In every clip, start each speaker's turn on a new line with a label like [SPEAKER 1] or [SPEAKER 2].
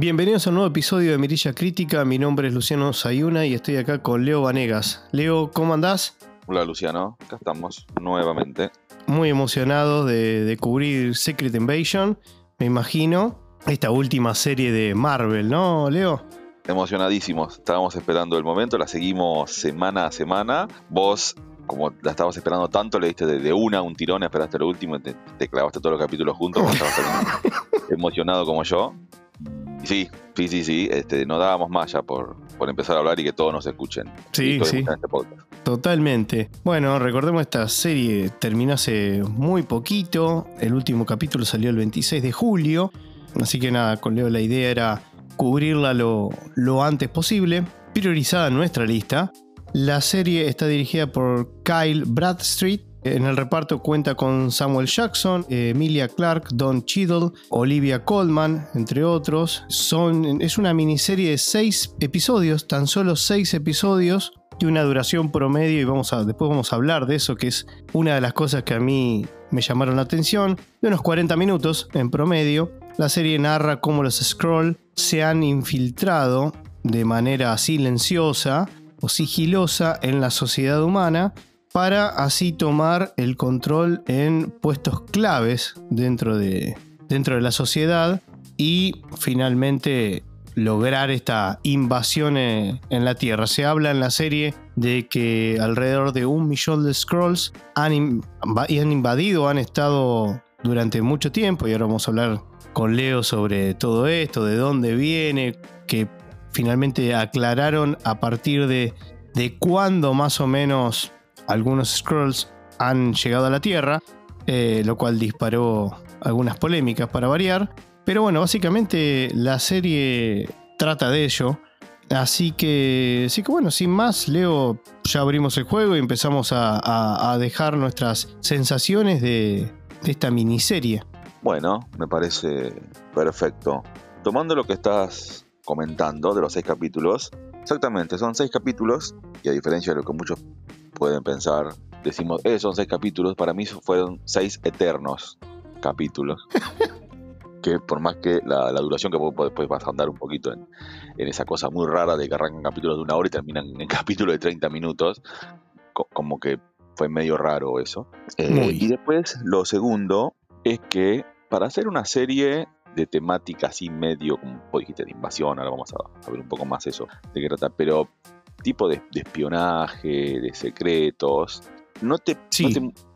[SPEAKER 1] Bienvenidos a un nuevo episodio de Mirilla Crítica. Mi nombre es Luciano Sayuna y estoy acá con Leo Vanegas. Leo, ¿cómo andás?
[SPEAKER 2] Hola Luciano, acá estamos nuevamente.
[SPEAKER 1] Muy emocionado de, de cubrir Secret Invasion, me imagino. Esta última serie de Marvel, ¿no, Leo?
[SPEAKER 2] Emocionadísimos, estábamos esperando el momento, la seguimos semana a semana. Vos, como la estabas esperando tanto, le diste de, una un tirón, esperaste lo último te, clavaste todos los capítulos juntos. estabas emocionado como yo. Sí, sí, sí, sí. Este, no dábamos más ya por, por empezar a hablar y que todos nos escuchen.
[SPEAKER 1] Sí, sí. Este Totalmente. Bueno, recordemos esta serie terminó hace muy poquito. El último capítulo salió el 26 de julio. Así que nada, con Leo la idea era cubrirla lo, lo antes posible. Priorizada en nuestra lista. La serie está dirigida por Kyle Bradstreet en el reparto cuenta con Samuel Jackson, Emilia Clark, Don Cheadle, Olivia Colman, entre otros. Son, es una miniserie de seis episodios, tan solo seis episodios, de una duración promedio, y vamos a, después vamos a hablar de eso, que es una de las cosas que a mí me llamaron la atención, de unos 40 minutos en promedio. La serie narra cómo los Scroll se han infiltrado de manera silenciosa o sigilosa en la sociedad humana para así tomar el control en puestos claves dentro de, dentro de la sociedad y finalmente lograr esta invasión en la Tierra. Se habla en la serie de que alrededor de un millón de Scrolls han, han invadido, han estado durante mucho tiempo y ahora vamos a hablar con Leo sobre todo esto, de dónde viene, que finalmente aclararon a partir de, de cuándo más o menos algunos Scrolls han llegado a la Tierra, eh, lo cual disparó algunas polémicas para variar. Pero bueno, básicamente la serie trata de ello. Así que, sí que bueno, sin más, Leo, ya abrimos el juego y empezamos a, dejar nuestras sensaciones de esta miniserie.
[SPEAKER 2] Bueno, me parece perfecto. Tomando lo que estás comentando de los seis capítulos, exactamente, son seis capítulos y a diferencia de lo que muchos pueden pensar, decimos, eh, son seis capítulos, para mí fueron seis eternos capítulos. que por más que la, duración que después vas a andar un poquito en, esa cosa muy rara de que arrancan capítulos de una hora y terminan en capítulos de 30 minutos, como que fue medio raro eso. Eh, y después lo segundo es que para hacer una serie de temática así medio, como dijiste, de invasión, ahora vamos a, a ver un poco más eso de qué trata, pero tipo de, espionaje, de secretos, no te,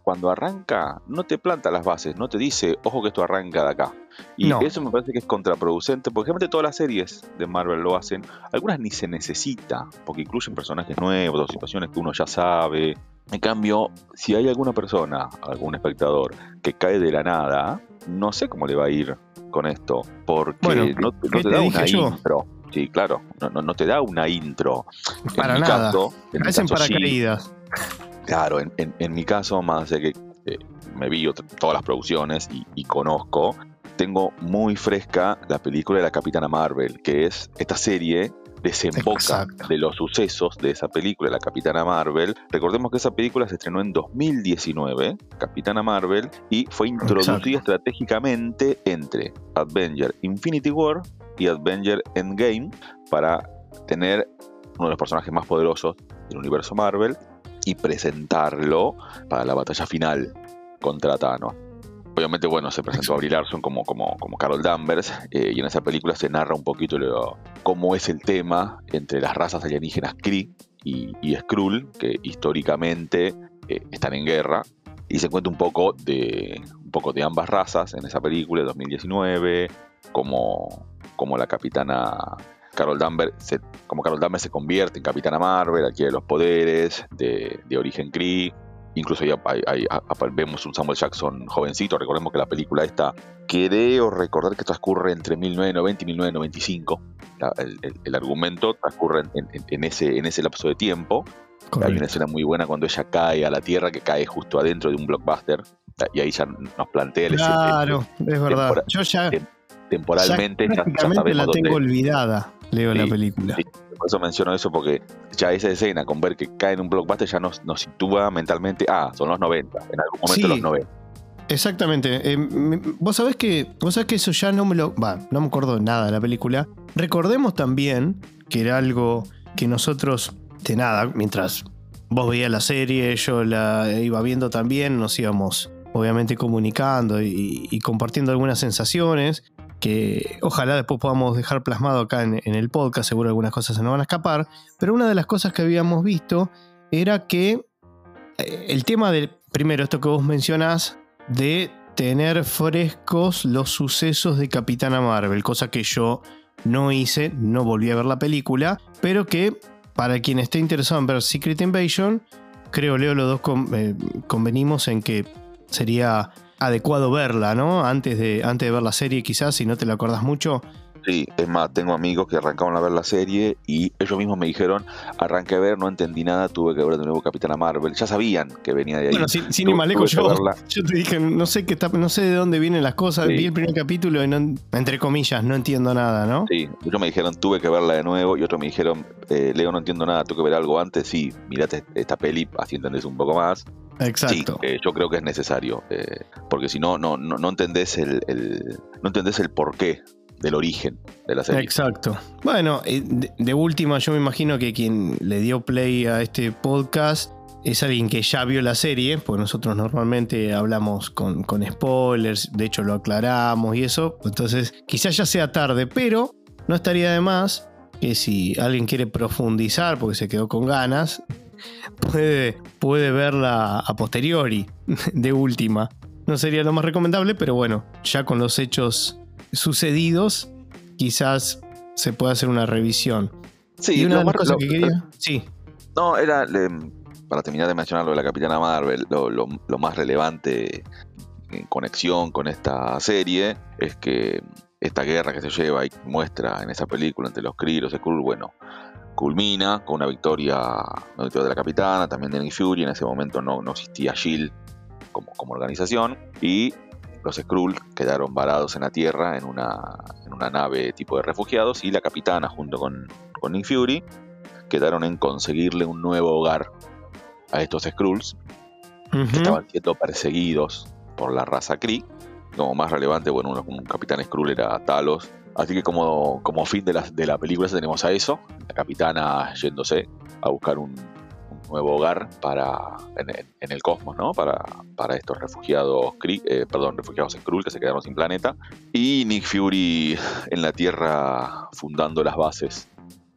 [SPEAKER 2] cuando arranca, no te planta las bases, no te dice, ojo que esto arranca de acá. Y eso me parece que es contraproducente, porque realmente todas las series de Marvel lo hacen, algunas ni se necesita, porque incluyen personajes nuevos, o situaciones que uno ya sabe. En cambio, si hay alguna persona, algún espectador, que cae de la nada, no sé cómo le va a ir con esto, porque no, te da una intro. Sí, claro, no, no, te da una intro.
[SPEAKER 1] Para nada. Caso, en paracaídas.
[SPEAKER 2] claro, en, en, mi caso, más de que eh, me vi todas las producciones y, conozco, tengo muy fresca la película de la Capitana Marvel, que es esta serie desemboca de los sucesos de esa película, la Capitana Marvel. Recordemos que esa película se estrenó en 2019, Capitana Marvel, y fue introducida estratégicamente entre Avenger Infinity War y Avenger Endgame para tener uno de los personajes más poderosos del universo Marvel y presentarlo para la batalla final contra Thanos. Obviamente, bueno, se presentó a Brie Larson como, como, como Carol Danvers eh, y en esa película se narra un poquito cómo es el tema entre las razas alienígenas Kree y, y Skrull, que históricamente eh, están en guerra, y se cuenta un poco de un poco de ambas razas en esa película de 2019, como como la capitana Carol Danvers se, como Carol Danvers se convierte en Capitana Marvel, adquiere los poderes de, origen Kree. Incluso ya vemos un Samuel Jackson jovencito. Recordemos que la película esta, creo recordar que transcurre entre 1990 y 1995. el, argumento transcurre en, ese, en ese lapso de tiempo. Hay una escena muy buena cuando ella cae a la Tierra, que cae justo adentro de un blockbuster. Y ahí ya nos plantea
[SPEAKER 1] el Claro, es verdad. Yo ya
[SPEAKER 2] temporalmente
[SPEAKER 1] ya, ya, la tengo olvidada, leo la película.
[SPEAKER 2] por eso menciono eso, porque ya esa escena, con ver que cae en un blockbuster, ya nos, nos sitúa mentalmente, ah, son los 90, en algún momento los 90.
[SPEAKER 1] Exactamente. Eh, vos sabés que. Vos sabés que eso ya no me lo. Va, no me acuerdo nada de la película. Recordemos también que era algo que nosotros. De nada, mientras vos veías la serie, yo la iba viendo también, nos íbamos obviamente comunicando y, compartiendo algunas sensaciones que ojalá después podamos dejar plasmado acá en, el podcast, seguro algunas cosas se nos van a escapar, pero una de las cosas que habíamos visto era que eh, el tema del, primero, esto que vos mencionás, de tener frescos los sucesos de Capitana Marvel, cosa que yo no hice, no volví a ver la película, pero que para quien esté interesado en ver Secret Invasion, creo, Leo, los dos eh, convenimos en que sería adecuado verla, ¿no? Antes de, antes de ver la serie, quizás, si no te la acordás mucho,
[SPEAKER 2] Sí, es más, tengo amigos que arrancaron a ver la serie y ellos mismos me dijeron, arranqué a ver, no entendí nada, tuve que ver de nuevo Capitana Marvel. Ya sabían que venía de ahí.
[SPEAKER 1] Bueno, sin, sin yo, yo te dije, no sé qué está, no sé de dónde vienen las cosas, vi el primer capítulo y no, entre comillas, no entiendo nada, ¿no?
[SPEAKER 2] Sí, ellos me dijeron, tuve que verla de nuevo y otros me dijeron, eh, Leo, no entiendo nada, tuve que ver algo antes, sí, mirate esta peli, así entendés un poco más.
[SPEAKER 1] Exacto.
[SPEAKER 2] Sí, eh, yo creo que es necesario, eh, porque si no, no, no, entendés el, el, no entendés el porqué del origen de la serie.
[SPEAKER 1] Exacto. Bueno, eh, de, última, yo me imagino que quien le dio play a este podcast es alguien que ya vio la serie, porque nosotros normalmente hablamos con, con spoilers, de hecho lo aclaramos y eso, entonces quizás ya sea tarde, pero no estaría de más que si alguien quiere profundizar porque se quedó con ganas, puede, puede verla a posteriori, de última. No sería lo más recomendable, pero bueno, ya con los hechos sucedidos, quizás se pueda hacer una revisión.
[SPEAKER 2] Sí,
[SPEAKER 1] y una de las cosas que quería. Sí.
[SPEAKER 2] No, era. para terminar de mencionar lo de la Capitana Marvel, lo, más relevante en conexión con esta serie es que esta guerra que se lleva y muestra en esa película entre los Kree y los Skrull, bueno, culmina con una victoria, una victoria de la Capitana, también de Nick Fury. En ese momento no, no existía Shield como, como organización y los Skrull quedaron varados en la Tierra en una, en una nave tipo de refugiados y la capitana junto con, con Nick Fury quedaron en conseguirle un nuevo hogar a estos Skrulls que estaban siendo perseguidos por la raza Kree. Como más relevante, bueno, un, capitán Skrull era Talos. Así que como, como fin de la, de la película tenemos a eso, la capitana yéndose a buscar un, nuevo hogar para en, el cosmos, ¿no? Para, para estos refugiados, eh, perdón, refugiados Skrull que se quedaron sin planeta. Y Nick Fury en la Tierra fundando las bases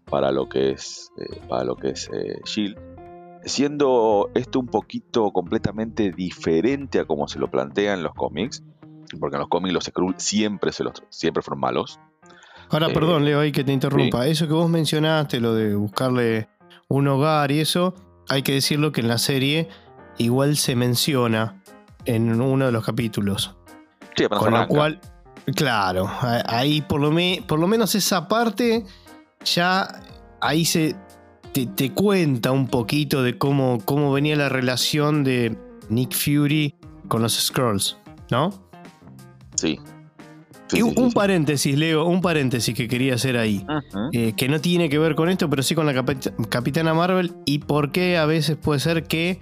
[SPEAKER 2] para lo que es, eh, para lo que es eh, Shield. Siendo esto un poquito completamente diferente a como se lo plantea en los cómics, porque en los cómics los Skrull siempre, se los, siempre fueron malos.
[SPEAKER 1] Ahora, perdón, Leo, ahí que te interrumpa. Eso que vos mencionaste, lo de buscarle un hogar y eso, hay que decirlo que en la serie igual se menciona en uno de los capítulos.
[SPEAKER 2] Sí,
[SPEAKER 1] con lo cual, claro, ahí por lo, por lo menos esa parte ya ahí se te, cuenta un poquito de cómo, cómo venía la relación de Nick Fury con los Scrolls, ¿no?
[SPEAKER 2] Sí,
[SPEAKER 1] y un, paréntesis, Leo, un paréntesis que quería hacer ahí, eh, que no tiene que ver con esto, pero sí con la Capitana Marvel y por qué a veces puede ser que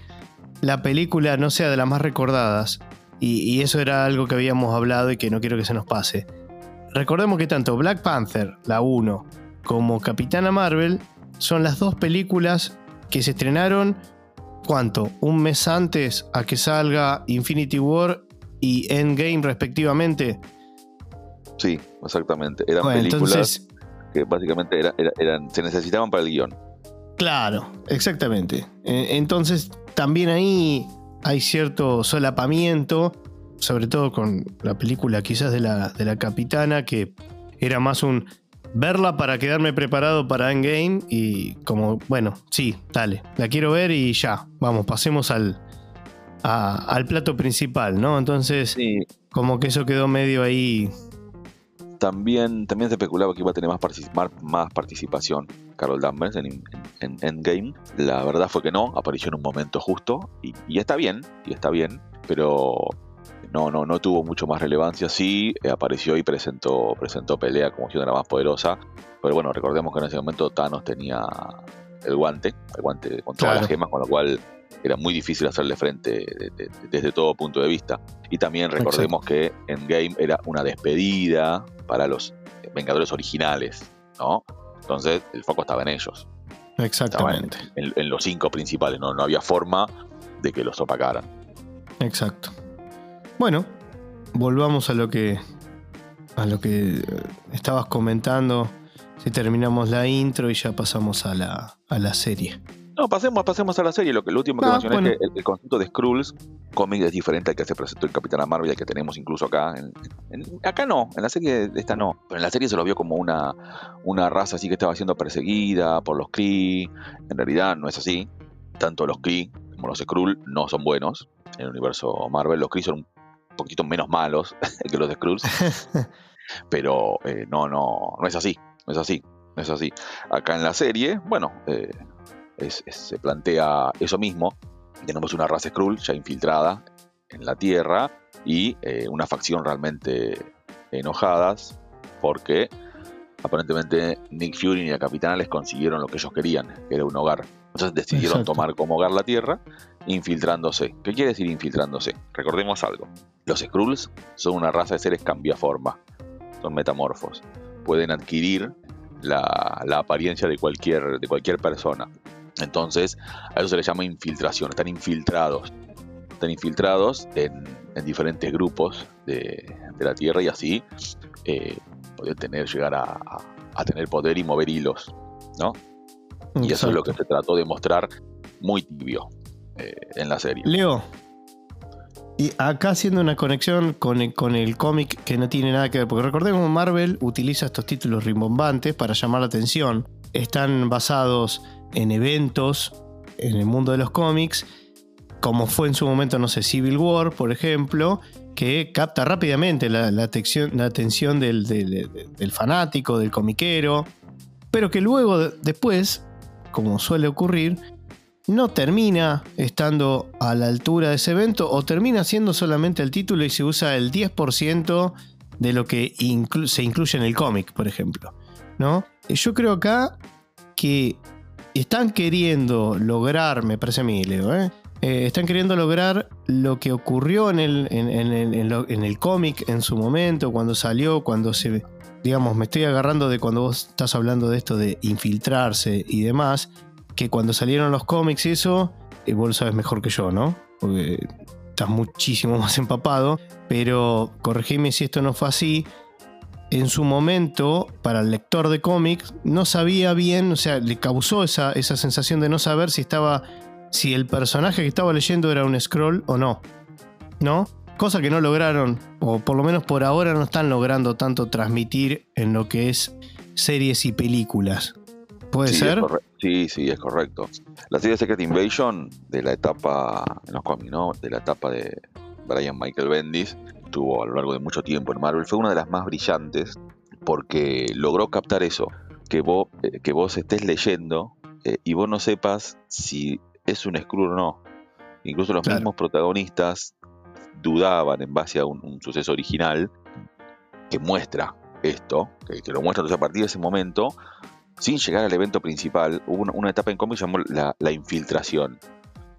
[SPEAKER 1] la película no sea de las más recordadas. Y, eso era algo que habíamos hablado y que no quiero que se nos pase. Recordemos que tanto Black Panther, la 1, como Capitana Marvel son las dos películas que se estrenaron, ¿cuánto? Un mes antes a que salga Infinity War y Endgame respectivamente.
[SPEAKER 2] Sí, exactamente. Eran películas que básicamente eran, se necesitaban para el guion.
[SPEAKER 1] Claro, exactamente. E, entonces, también ahí hay cierto solapamiento, sobre todo con la película quizás de la, de la capitana, que era más un verla para quedarme preparado para Endgame y como, bueno, sí, dale, la quiero ver y ya, vamos, pasemos al, al plato principal, ¿no? Entonces, como que eso quedó medio ahí
[SPEAKER 2] también, también se especulaba que iba a tener más, más participación Carol Danvers en, Endgame. La verdad fue que no, apareció en un momento justo y, está bien, y está bien, pero no, no, no tuvo mucho más relevancia. Sí, eh, apareció y presentó, presentó pelea como si era más poderosa, pero bueno, recordemos que en ese momento Thanos tenía el guante, el guante con todas las gemas, con lo cual era muy difícil hacerle frente desde todo punto de vista. Y también recordemos que Endgame era una despedida para los Vengadores originales, ¿no? Entonces el foco estaba en ellos.
[SPEAKER 1] Exactamente.
[SPEAKER 2] En, los cinco principales, ¿no? no había forma de que los opacaran.
[SPEAKER 1] Exacto. Bueno, volvamos a lo que a lo que estabas comentando. Si terminamos la intro y ya pasamos a la, a la serie.
[SPEAKER 2] No, pasemos, pasemos a la serie. Lo, que, lo último que ah, mencioné es que el, concepto de Skrulls cómic es diferente al que se presentó en Capitana Marvel, y que tenemos incluso acá. acá no, en la serie esta no. Pero en la serie se lo vio como una, una raza así que estaba siendo perseguida por los Kree. En realidad no es así. Tanto los Kree como los Skrulls no son buenos. En el universo Marvel, los Kree son un poquito menos malos que los Skrulls. pero eh, no, no, no es así. No es así. No es así. Acá en la serie, bueno, eh, se plantea eso mismo. Tenemos una raza Skrull ya infiltrada en la Tierra y eh, una facción realmente enojadas porque aparentemente Nick Fury y la Capitana les consiguieron lo que ellos querían, que era un hogar. Entonces decidieron tomar como hogar la Tierra, infiltrándose. ¿Qué quiere decir infiltrándose? Recordemos algo. Los Skrulls son una raza de seres cambiaforma, son metamorfos. Pueden adquirir la, la apariencia de cualquier, de cualquier persona. Entonces, a eso se le llama infiltración, están infiltrados. Están infiltrados en, diferentes grupos de, la Tierra y así eh, poder tener, llegar a, tener poder y mover hilos, ¿no? Y eso es lo que se trató de mostrar muy tibio eh, en la serie.
[SPEAKER 1] Leo, y acá haciendo una conexión con el, con el cómic que no tiene nada que ver, porque recordemos Marvel utiliza estos títulos rimbombantes para llamar la atención. Están basados en eventos en el mundo de los cómics, como fue en su momento, no sé, Civil War, por ejemplo, que capta rápidamente la, atención, la atención del, fanático, del comiquero, pero que luego, después, como suele ocurrir, no termina estando a la altura de ese evento o termina siendo solamente el título y se usa el 10% de lo que se incluye en el cómic, por ejemplo. ¿no? Yo creo acá que están queriendo lograr, me parece a mí, Leo, ¿eh? Eh, están queriendo lograr lo que ocurrió en el, en, el cómic en su momento, cuando salió, cuando se... Digamos, me estoy agarrando de cuando vos estás hablando de esto de infiltrarse y demás, que cuando salieron los cómics y eso, eh, vos lo sabes mejor que yo, ¿no? Porque estás muchísimo más empapado, pero corregime si esto no fue así en su momento, para el lector de cómics, no sabía bien, o sea, le causó esa, esa sensación de no saber si estaba. si el personaje que estaba leyendo era un scroll o no. ¿No? Cosa que no lograron, o por lo menos por ahora no están logrando tanto transmitir en lo que es series y películas. ¿Puede ser?
[SPEAKER 2] Sí, sí, es correcto. La serie Secret Invasion de la etapa, en los cómics, ¿no? De la etapa de Brian Michael Bendis, tuvo a lo largo de mucho tiempo en Marvel, fue una de las más brillantes porque logró captar eso, que vos, eh, que vos estés leyendo eh, y vos no sepas si es un Skrull o no. Incluso los mismos protagonistas dudaban en base a un, suceso original que muestra esto, que, lo muestra entonces a partir de ese momento, sin llegar al evento principal, hubo una, etapa en cómics llamó la, la, infiltración.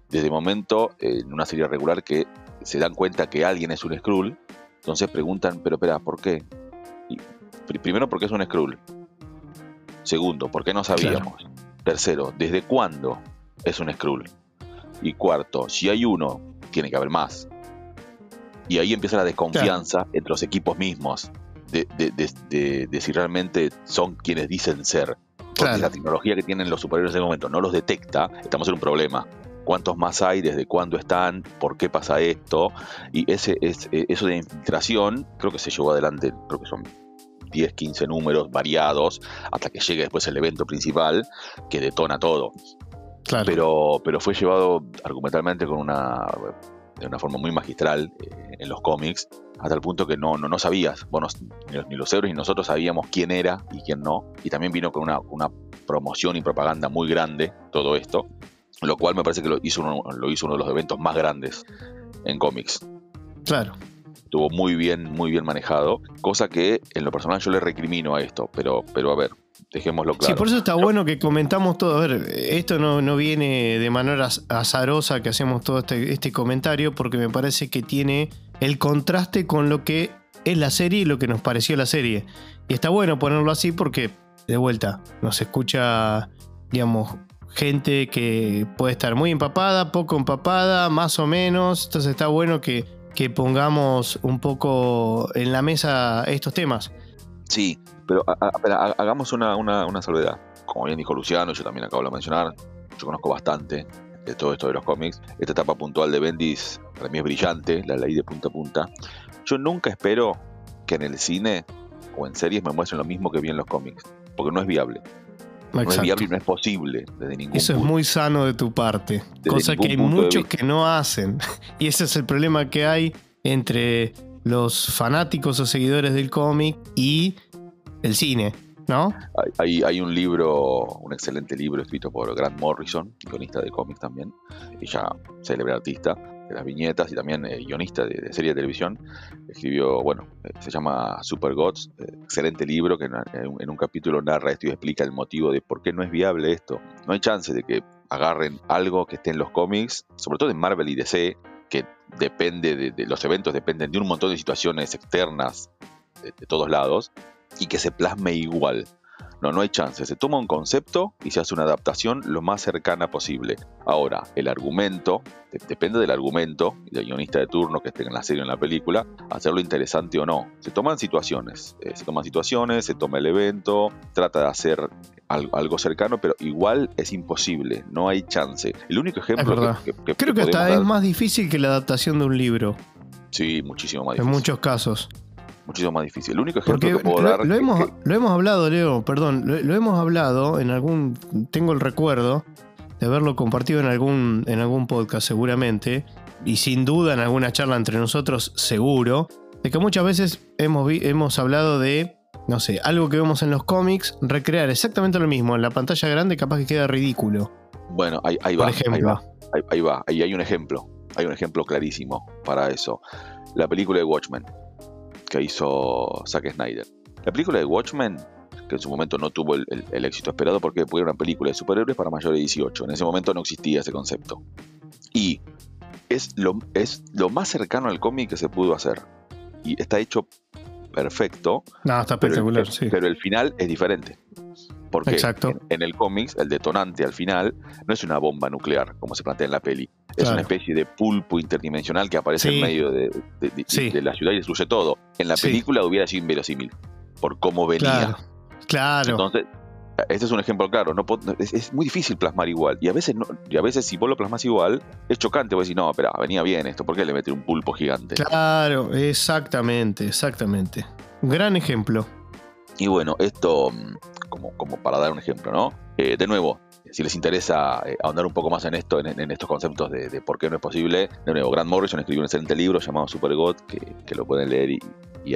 [SPEAKER 2] Desde el momento, en una serie regular, que se dan cuenta que alguien es un Skrull, entonces preguntan, pero espera, ¿por qué? Y, primero, porque es un Skrull. Segundo, ¿por qué no sabíamos? Tercero, ¿desde cuándo es un Skrull? Y cuarto, si hay uno, tiene que haber más. Y ahí empieza la desconfianza entre los equipos mismos de, si realmente son quienes dicen ser. Porque la tecnología que tienen los superiores en ese momento no los detecta, estamos en un problema cuántos más hay, desde cuándo están, por qué pasa esto. Y ese, es, eh, eso de infiltración creo que se llevó adelante, creo que son 10, 15 números variados, hasta que llegue después el evento principal que detona todo. Pero, pero fue llevado argumentalmente con una, de una forma muy magistral eh, en los cómics, hasta el punto que no, no, no sabías, bueno, ni, los héroes ni nosotros sabíamos quién era y quién no. Y también vino con una, una promoción y propaganda muy grande todo esto lo cual me parece que lo hizo uno, lo hizo uno de los eventos más grandes en cómics.
[SPEAKER 1] Claro.
[SPEAKER 2] Estuvo muy bien, muy bien manejado, cosa que en lo personal yo le recrimino a esto, pero, pero a ver, Dejémoslo claro.
[SPEAKER 1] Sí, por eso está bueno que comentamos todo. A ver, esto no, no viene de manera azarosa que hacemos todo este, este comentario, porque me parece que tiene el contraste con lo que es la serie y lo que nos pareció la serie. Y está bueno ponerlo así porque, de vuelta, nos escucha, digamos, gente que puede estar muy empapada, poco empapada, más o menos. Entonces está bueno que, que pongamos un poco en la mesa estos temas.
[SPEAKER 2] Sí, pero hagamos una, una, una salvedad. Como bien dijo Luciano, yo también acabo de mencionar, yo conozco bastante de todo esto de los cómics. Esta etapa puntual de Bendis para mí es brillante, la ley de punta a punta. Yo nunca espero que en el cine o en series me muestren lo mismo que vi en los cómics, porque no es viable. No es viable y no es posible desde ningún
[SPEAKER 1] Eso es muy sano de tu parte, cosa que hay muchos que no hacen. Y ese es el problema que hay entre los fanáticos o seguidores del cómic y el cine. ¿no?
[SPEAKER 2] Hay, hay, un libro, un excelente libro escrito por Grant Morrison, guionista de cómics también, y ya célebre artista las viñetas y también eh, guionista de, serie de televisión. Escribió, bueno, eh, se llama Super Gods, eh, excelente libro que en, un capítulo narra esto y explica el motivo de por qué no es viable esto. No hay chance de que agarren algo que esté en los cómics, sobre todo en Marvel y DC, que depende de, los eventos, dependen de un montón de situaciones externas de todos lados, y que se plasme igual. No, no hay chance. Se toma un concepto y se hace una adaptación lo más cercana posible. Ahora, el argumento, depende del argumento y del guionista de turno que esté en la serie o en la película, hacerlo interesante o no. Se toman situaciones, eh, se toman situaciones, se toma el evento, trata de hacer algo, cercano, pero igual es imposible, no hay chance. El único ejemplo
[SPEAKER 1] que, Creo que, hasta es más difícil que la adaptación de un libro.
[SPEAKER 2] Sí, muchísimo más difícil.
[SPEAKER 1] En muchos casos
[SPEAKER 2] muchísimo más difícil. El único ejemplo que puedo dar.
[SPEAKER 1] Lo hemos, lo hemos hablado, Leo, perdón, lo, hemos hablado en algún. Tengo el recuerdo de haberlo compartido en algún, en algún podcast, seguramente, y sin duda en alguna charla entre nosotros, seguro, de que muchas veces hemos, hemos hablado de. No sé, algo que vemos en los cómics, recrear exactamente lo mismo en la pantalla grande, capaz que queda ridículo.
[SPEAKER 2] Bueno, ahí, ahí va. Ahí va. Ahí, va. Ahí hay un ejemplo. Hay un ejemplo clarísimo para eso. La película de Watchmen que hizo Zack Snyder. La película de Watchmen, que en su momento no tuvo el, éxito esperado porque fue una película de superhéroes para mayores de 18. En ese momento no existía ese concepto. Y es lo, es lo más cercano al cómic que se pudo hacer. Y está hecho perfecto.
[SPEAKER 1] No, está espectacular,
[SPEAKER 2] pero
[SPEAKER 1] sí.
[SPEAKER 2] Pero el final es diferente. Porque
[SPEAKER 1] Exacto.
[SPEAKER 2] En, el cómics, el detonante al final no es una bomba nuclear, como se plantea en la peli. Es una especie de pulpo interdimensional que aparece en medio de, la ciudad y destruye todo. En la película hubiera sido inverosímil, por cómo venía.
[SPEAKER 1] Claro.
[SPEAKER 2] Entonces, este es un ejemplo claro. No es, muy difícil plasmar igual. Y a veces no, y a veces si vos lo plasmas igual, es chocante. Vos decís, no, espera, venía bien esto. ¿Por qué le metí un pulpo gigante?
[SPEAKER 1] Claro, exactamente, exactamente. Un gran ejemplo.
[SPEAKER 2] Y bueno, esto mm, como, como para dar un ejemplo, ¿no? Eh, de nuevo, si les interesa eh, ahondar un poco más en esto, en, estos conceptos de, por qué no es posible, de nuevo, Grant Morrison escribió un excelente libro llamado Super God, que, lo pueden leer y,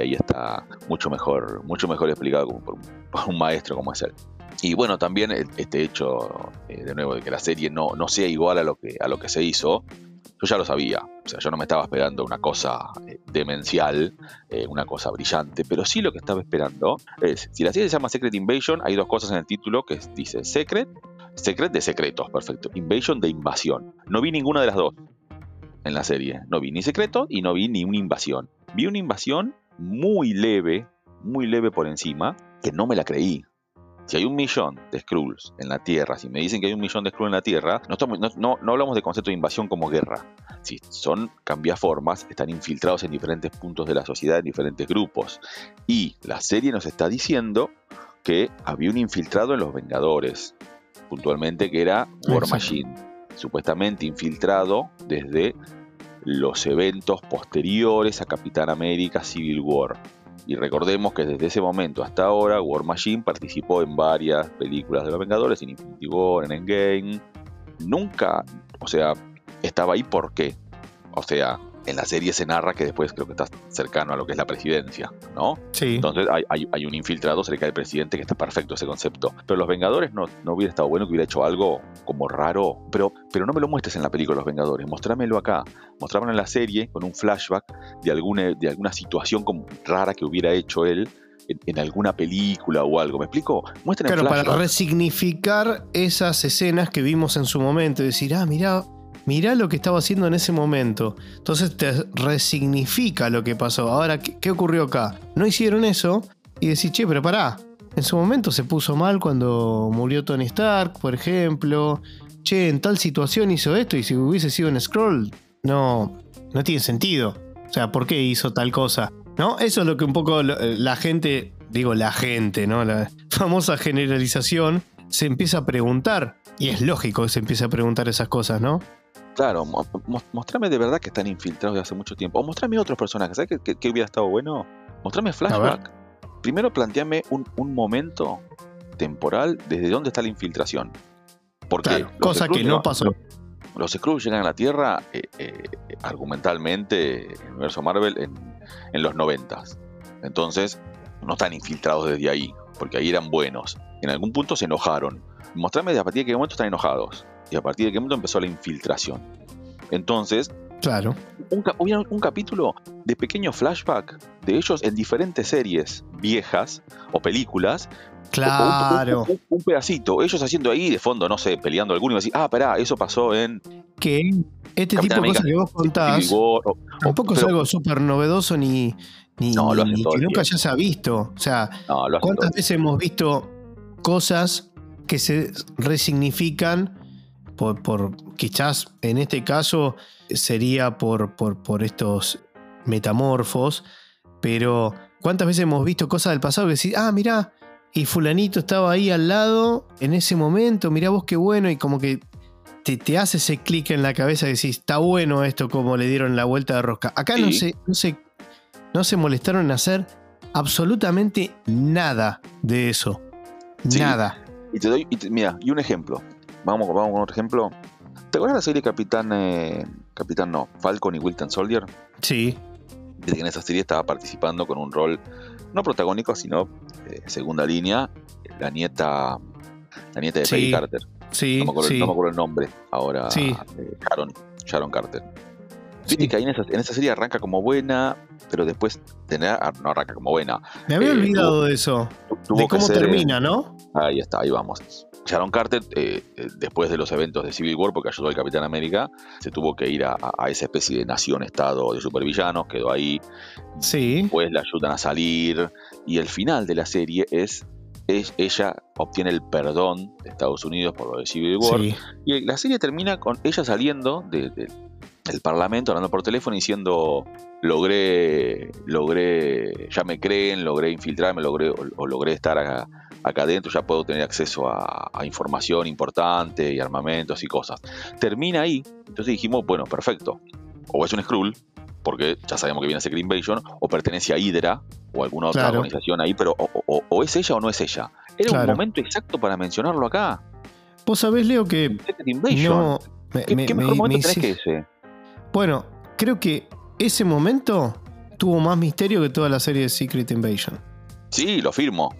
[SPEAKER 2] ahí está mucho mejor, mucho mejor explicado por, un maestro como es él. Y bueno, también este hecho, eh, de nuevo, de que la serie no, no sea igual a lo que, a lo que se hizo, yo ya lo sabía. O sea, yo no me estaba esperando una cosa eh, demencial, eh, una cosa brillante, pero sí lo que estaba esperando es, si la serie se llama Secret Invasion, hay dos cosas en el título que dice Secret, Secret de secretos, perfecto. Invasion de invasión. No vi ninguna de las dos en la serie. No vi ni secreto y no vi ni una invasión. Vi una invasión muy leve, muy leve por encima, que no me la creí. Si hay un millón de Skrulls en la Tierra, si me dicen que hay un millón de Skrulls en la Tierra, no, no, hablamos de concepto de invasión como guerra. Si son cambiaformas, están infiltrados en diferentes puntos de la sociedad, en diferentes grupos. Y la serie nos está diciendo que había un infiltrado en los Vengadores, puntualmente que era War Machine, supuestamente infiltrado desde los eventos posteriores a Capitán América Civil War. Y recordemos que desde ese momento hasta ahora, War Machine participó en varias películas de los Vengadores, en Infinity War, en Endgame. Nunca, o sea, estaba ahí porque, o sea, en la serie se narra que después creo que está cercano a lo que es la presidencia, ¿no?
[SPEAKER 1] Sí.
[SPEAKER 2] Entonces hay, un infiltrado cerca del presidente que está perfecto ese concepto. Pero los Vengadores no, no hubiera estado bueno que hubiera hecho algo como raro. Pero, pero no me lo muestres en la película Los Vengadores, mostrámelo acá. Mostrámelo en la serie con un flashback de alguna, de alguna situación como rara que hubiera hecho él en, alguna película o algo. ¿Me explico?
[SPEAKER 1] Muestren claro, para resignificar esas escenas que vimos en su momento. Decir, ah, mira, mirá lo que estaba haciendo en ese momento. Entonces te resignifica lo que pasó. Ahora, ¿qué, ocurrió acá? No hicieron eso y decís, che, pero pará. En su momento se puso mal cuando murió Tony Stark, por ejemplo. Che, en tal situación hizo esto y si hubiese sido un scroll, no, no tiene sentido. O sea, ¿por qué hizo tal cosa? ¿No? Eso es lo que un poco la gente, digo la gente, ¿no? La famosa generalización se empieza a preguntar. Y es lógico que se empiece a preguntar esas cosas, ¿no?
[SPEAKER 2] Claro, mostrame de verdad que están infiltrados de hace mucho tiempo. O mostrame otros personajes. ¿Sabes qué, hubiera estado bueno? Mostrame flashback. Primero planteame un, momento temporal desde dónde está la infiltración. Porque
[SPEAKER 1] cosa que no pasó.
[SPEAKER 2] Los, Skrulls llegan a la Tierra eh, eh, argumentalmente en el universo Marvel en, los noventas. Entonces, no están infiltrados desde ahí, porque ahí eran buenos. En algún punto se enojaron. Mostrame de a partir de qué momento están enojados y a partir de qué momento empezó la infiltración. Entonces,
[SPEAKER 1] claro.
[SPEAKER 2] Un, un, capítulo de pequeño flashback de ellos en diferentes series viejas o películas.
[SPEAKER 1] Claro.
[SPEAKER 2] Un, pedacito, ellos haciendo ahí de fondo, no sé, peleando alguno y decir, ah, pará, eso pasó en.
[SPEAKER 1] Que este tipo de cosas que vos contás tampoco es algo súper novedoso ni, ni, que nunca ya se ha visto. O sea, ¿cuántas veces hemos visto cosas que se resignifican por, quizás en este caso sería por, por, estos metamorfos, pero ¿cuántas veces hemos visto cosas del pasado que decís, ah, mirá, y fulanito estaba ahí al lado en ese momento, mirá vos qué bueno, y como que te, te hace ese clic en la cabeza y decís, está bueno esto como le dieron la vuelta de rosca. Acá no, se, no, se, no se molestaron en hacer absolutamente nada de eso. Nada.
[SPEAKER 2] Y te doy, mira, y un ejemplo. Vamos, vamos con otro ejemplo. ¿Te acuerdas la serie Capitán, eh, Capitán no, Falcon y Wilton Soldier?
[SPEAKER 1] Sí.
[SPEAKER 2] que en esa serie estaba participando con un rol no protagónico, sino eh, segunda línea, la nieta, la nieta de Peggy Carter.
[SPEAKER 1] Sí,
[SPEAKER 2] no me, acuerdo, no me acuerdo el nombre ahora.
[SPEAKER 1] Sí.
[SPEAKER 2] Eh, Sharon, Sharon Carter. Viste que ahí en esa, en esa, serie arranca como buena, pero después tener, ah, no arranca como buena.
[SPEAKER 1] Me había olvidado de eso. De cómo termina, ¿no?
[SPEAKER 2] Ahí está, ahí vamos. Sharon Carter, eh, eh, después de los eventos de Civil War, porque ayudó al Capitán América, se tuvo que ir a, esa especie de nación-estado de supervillanos, quedó ahí.
[SPEAKER 1] Sí.
[SPEAKER 2] Después la ayudan a salir. Y el final de la serie es, ella obtiene el perdón de Estados Unidos por lo de Civil War. Y la serie termina con ella saliendo del Parlamento, hablando por teléfono, diciendo logré, logré, ya me creen, logré infiltrarme, logré, o, logré estar acá acá adentro ya puedo tener acceso a, información importante y armamentos y cosas. Termina ahí, entonces dijimos, bueno, perfecto. O es un Skrull, porque ya sabemos que viene a Secret Invasion, o pertenece a Hydra o alguna otra organización ahí, pero o, es ella o no es ella. Era un momento exacto para mencionarlo acá.
[SPEAKER 1] Vos sabés, Leo, que.
[SPEAKER 2] Invasion. ¿Qué, mejor momento tenés que ese?
[SPEAKER 1] Bueno, creo que ese momento tuvo más misterio que toda la serie de Secret Invasion.
[SPEAKER 2] Sí, lo firmo.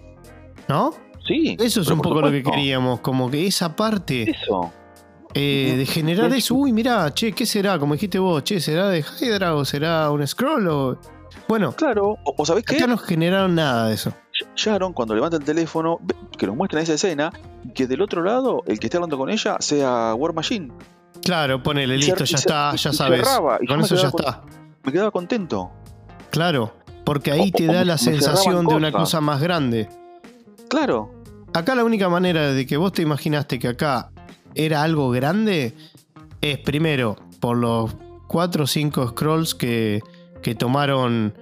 [SPEAKER 1] ¿No?
[SPEAKER 2] Sí.
[SPEAKER 1] Eso es un poco lo que queríamos, como que esa parte.
[SPEAKER 2] Eso.
[SPEAKER 1] Eh, de generar eso, uy, mirá, che, ¿qué será? Como dijiste vos, che, ¿será de Hydra o será un scroll? O... Bueno,
[SPEAKER 2] claro, o, sabés qué?
[SPEAKER 1] Acá no generaron nada de eso.
[SPEAKER 2] Sharon, cuando levanta el teléfono, que nos muestran esa escena, que del otro lado, el que esté hablando con ella sea War Machine.
[SPEAKER 1] Claro, ponele, listo, ya está, ya sabes. con eso ya está.
[SPEAKER 2] Me quedaba contento.
[SPEAKER 1] Claro, porque ahí te da la sensación de una cosa más grande.
[SPEAKER 2] Claro.
[SPEAKER 1] Acá la única manera de que vos te imaginaste que acá era algo grande es primero por los cuatro o cinco scrolls que, que tomaron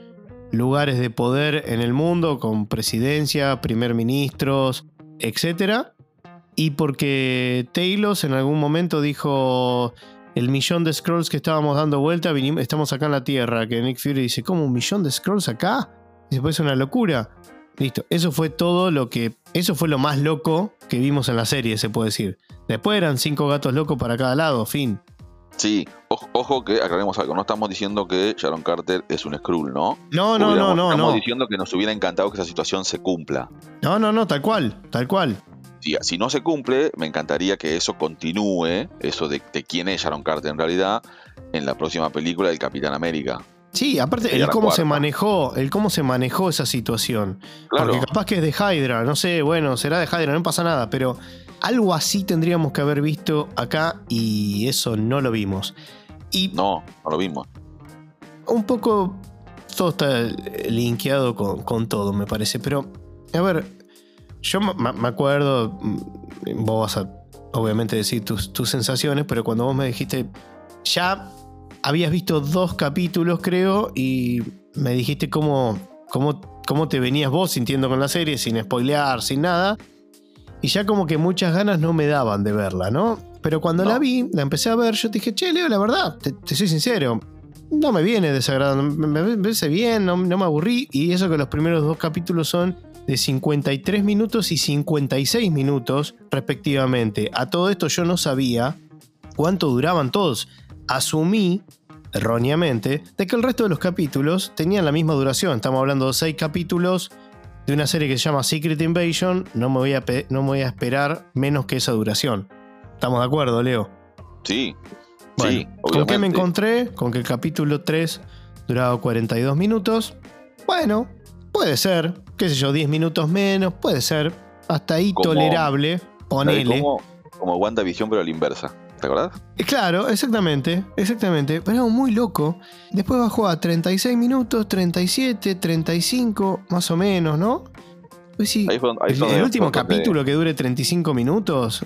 [SPEAKER 1] lugares de poder en el mundo con presidencia, primer ministros, etc. Y porque Talos en algún momento dijo el millón de scrolls que estábamos dando vuelta, estamos acá en la Tierra, que Nick Fury dice, ¿cómo un millón de scrolls acá? Y después es una locura. Listo, eso fue todo lo que. Eso fue lo más loco que vimos en la serie, se puede decir. Después eran cinco gatos locos para cada lado, fin.
[SPEAKER 2] Sí, ojo, que aclaremos algo. No estamos diciendo que Sharon Carter es un Skrull, ¿no?
[SPEAKER 1] No, no, no, no.
[SPEAKER 2] Estamos diciendo que nos hubiera encantado que esa situación se cumpla.
[SPEAKER 1] No, no, no, tal cual, tal cual.
[SPEAKER 2] Si, no se cumple, me encantaría que eso continúe, eso de, de quién es Sharon Carter en realidad, en la próxima película del Capitán América
[SPEAKER 1] Sí, aparte, el cómo se manejó, el cómo se manejó esa situación. Porque capaz que es de Hydra, no sé, bueno, será de Hydra, no pasa nada, pero algo así tendríamos que haber visto acá y eso no lo vimos. Y
[SPEAKER 2] no, no lo vimos.
[SPEAKER 1] Un poco todo está linkeado con, todo, me parece. Pero, a ver, yo me acuerdo, mm, vos vas a obviamente decir tus, tus sensaciones, pero cuando vos me dijiste, ya habías visto dos capítulos, creo, y me dijiste cómo, cómo, cómo te venías vos sintiendo con la serie, sin spoilear, sin nada. Y ya como que muchas ganas no me daban de verla, ¿no? Pero cuando la vi, la empecé a ver, yo te dije, che, Leo, la verdad, te, soy sincero, no me viene desagradando, me, me bien, no, no, me aburrí. Y eso que los primeros dos capítulos son de 53 minutos y 56 minutos respectivamente. A todo esto yo no sabía cuánto duraban todos asumí, erróneamente, de que el resto de los capítulos tenían la misma duración. Estamos hablando de seis capítulos de una serie que se llama Secret Invasion. No me voy a, no me voy a esperar menos que esa duración. ¿Estamos de acuerdo, Leo?
[SPEAKER 2] Sí.
[SPEAKER 1] sí, ¿Con qué me encontré? Con que el capítulo 3 duraba 42 minutos. Bueno, puede ser. Qué sé yo, 10 minutos menos, puede ser. Hasta ahí tolerable. Ponele.
[SPEAKER 2] Como, como WandaVision, pero a la inversa. ¿Te acordás?
[SPEAKER 1] Eh, claro, exactamente, exactamente. Pero muy loco. Después bajó a 36 minutos, 37, 35, más o menos, ¿no? Pues sí, el, último capítulo que dure 35 minutos.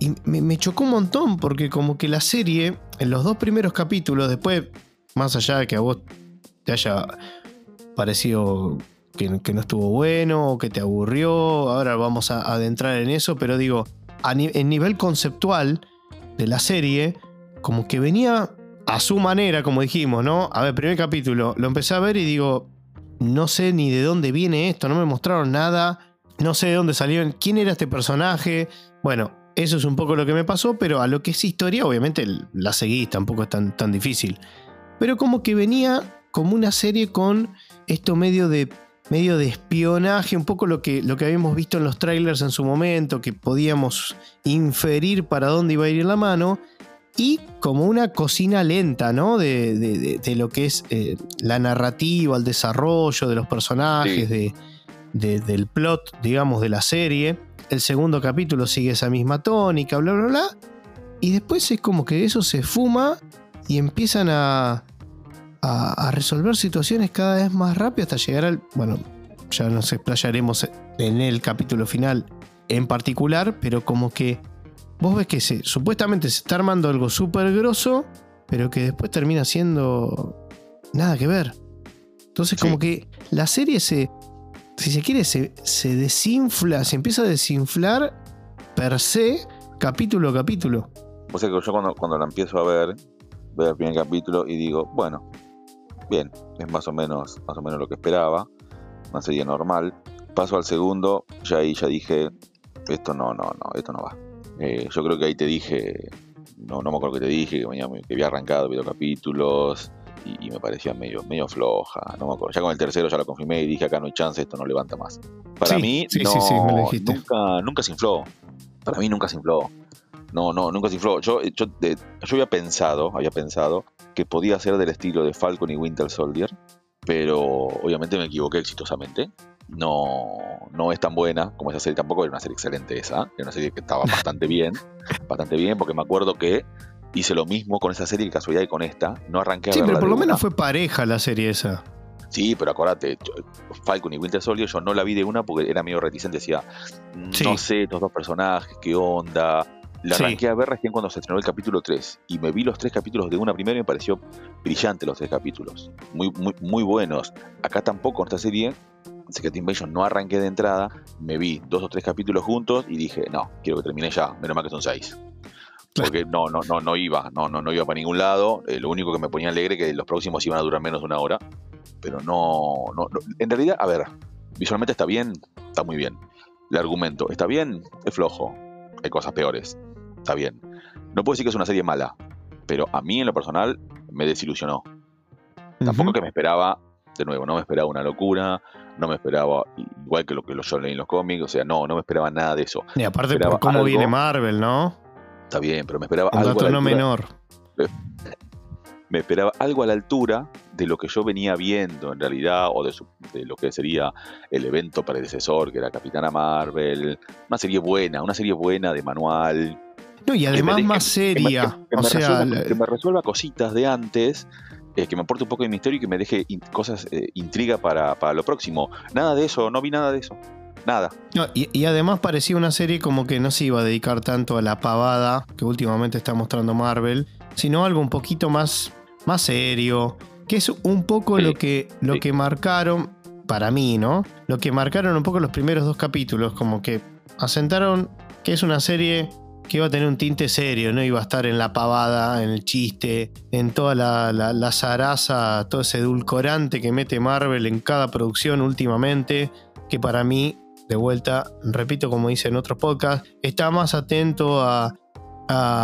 [SPEAKER 1] Y me, chocó un montón porque como que la serie, en los dos primeros capítulos, después, más allá de que a vos te haya parecido que, no estuvo bueno o que te aburrió, ahora vamos a adentrar en eso, pero digo, en nivel conceptual, de la serie, como que venía a su manera, como dijimos, ¿no? A ver, primer capítulo, lo empecé a ver y digo, no sé ni de dónde viene esto, no me mostraron nada, no sé de dónde salió, quién era este personaje. Bueno, eso es un poco lo que me pasó, pero a lo que es historia, obviamente la seguís, tampoco es tan, tan difícil. Pero como que venía como una serie con esto medio de medio de espionaje, un poco lo que, lo que habíamos visto en los trailers en su momento, que podíamos inferir para dónde iba a ir la mano, y como una cocina lenta, ¿no? De, lo que es eh, la narrativa, el desarrollo de los personajes, del plot, digamos, de la serie. El segundo capítulo sigue esa misma tónica, bla, bla, bla. Y después es como que eso se fuma y empiezan a, a, resolver situaciones cada vez más rápido hasta llegar al. Bueno, ya nos explayaremos en el capítulo final en particular, pero como que vos ves que se, supuestamente se está armando algo súper grosso, pero que después termina siendo nada que ver. Entonces, como que la serie se, si se quiere, se, se desinfla, se empieza a desinflar per se, capítulo a capítulo.
[SPEAKER 2] O sea que yo cuando, cuando la empiezo a ver, veo el primer capítulo y digo, bueno, bien, es más o menos, más o menos lo que esperaba, una serie normal. Paso al segundo, ya ahí ya dije, esto no, no, no, esto no va. Eh, yo creo que ahí te dije, no, no me acuerdo que te dije, que, venía, que había arrancado videocapítulos y, y me parecía medio, medio floja, no me acuerdo. Ya con el tercero ya lo confirmé y dije acá no hay chance, esto no levanta más. Para mí, no, nunca, nunca se infló. Para mí nunca se infló. No, no, nunca se infló. Yo, yo, yo había pensado, había pensado que podía ser del estilo de Falcon y Winter Soldier, pero obviamente me equivoqué exitosamente. No, no es tan buena como esa serie, tampoco era una serie excelente esa, era una serie que estaba bastante bien, bastante bien, porque me acuerdo que hice lo mismo con esa serie y casualidad y con esta, no arranqué a
[SPEAKER 1] Sí, pero por lo menos fue pareja la serie esa.
[SPEAKER 2] Sí, pero acuérdate, Falcon y Winter Soldier yo no la vi de una porque era medio reticente, decía, no sé, estos dos personajes, qué onda, la arranqué a ver recién cuando se estrenó el capítulo 3 y me vi los tres capítulos de una primera y me pareció brillante los tres capítulos. Muy, muy, muy buenos. Acá tampoco en esta serie, Secret Invasion, no arranqué de entrada, me vi dos o tres capítulos juntos y dije, no, quiero que termine ya, menos mal que son seis. Porque no, no, no, no iba, no, no, no iba para ningún lado. Eh, lo único que me ponía alegre que los próximos iban a durar menos de una hora. Pero no, no, no. En realidad, a ver, visualmente está bien, está muy bien. El argumento, ¿está bien? Es flojo. Hay cosas peores está bien. No puedo decir que es una serie mala, pero a mí en lo personal me desilusionó. Tampoco que me esperaba, de nuevo, no me esperaba una locura, no me esperaba, igual que lo que yo leí en los cómics, o sea, no, no me esperaba nada de eso.
[SPEAKER 1] Y aparte por cómo viene Marvel, ¿no?
[SPEAKER 2] Está bien, pero me esperaba
[SPEAKER 1] algo. no menor.
[SPEAKER 2] me esperaba algo a la altura de lo que yo venía viendo en realidad, o de, lo que sería el evento predecesor, que era Capitana Marvel. Una serie buena, una serie buena de manual.
[SPEAKER 1] No, y además más seria.
[SPEAKER 2] Que, me, resuelva, que me resuelva cositas de antes eh, que me aporte un poco de misterio y que me deje cosas, eh, intriga para, para, lo próximo. Nada de eso, no vi nada de eso. Nada.
[SPEAKER 1] y, además parecía una serie como que no se iba a dedicar tanto a la pavada que últimamente está mostrando Marvel, sino algo un poquito más, más serio, que es un poco lo, que, lo que marcaron, para mí, ¿no? Lo que marcaron un poco los primeros dos capítulos, como que asentaron que es una serie que iba a tener un tinte serio, no iba a estar en la pavada, en el chiste, en toda la, la, zaraza, todo ese edulcorante que mete Marvel en cada producción últimamente, que para mí, de vuelta, repito como dice en otros podcasts, está más atento a,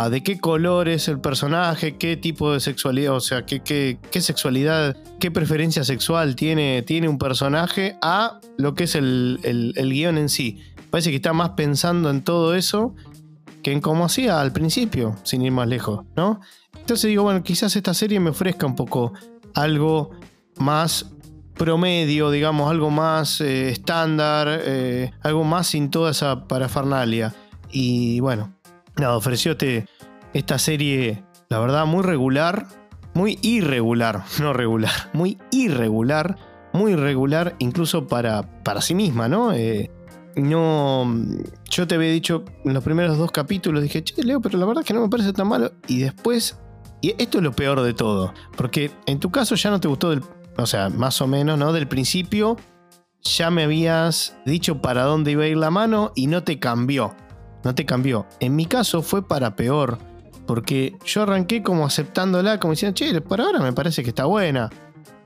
[SPEAKER 1] de qué color es el personaje, qué tipo de sexualidad, o sea, qué, qué, qué sexualidad, qué preferencia sexual tiene, tiene un personaje, a lo que es el, el, el guion en sí. Parece que está más pensando en todo eso que como hacía al principio, sin ir más lejos, ¿no? Entonces digo, bueno, quizás esta serie me ofrezca un poco algo más promedio, digamos, algo más eh, estándar, eh, algo más sin toda esa parafernalia. Y bueno, nada, ofreció esta serie, la verdad, muy regular, muy irregular, no regular, muy irregular, muy irregular incluso para, para sí misma, ¿no? Eh, no. Yo te había dicho en los primeros dos capítulos, dije, che, Leo, pero la verdad es que no me parece tan malo. Y después. Y esto es lo peor de todo. Porque en tu caso ya no te gustó del. O sea, más o menos, ¿no? Del principio ya me habías dicho para dónde iba a ir la mano y no te cambió. No te cambió. En mi caso fue para peor. Porque yo arranqué como aceptándola, como diciendo, che, por ahora me parece que está buena.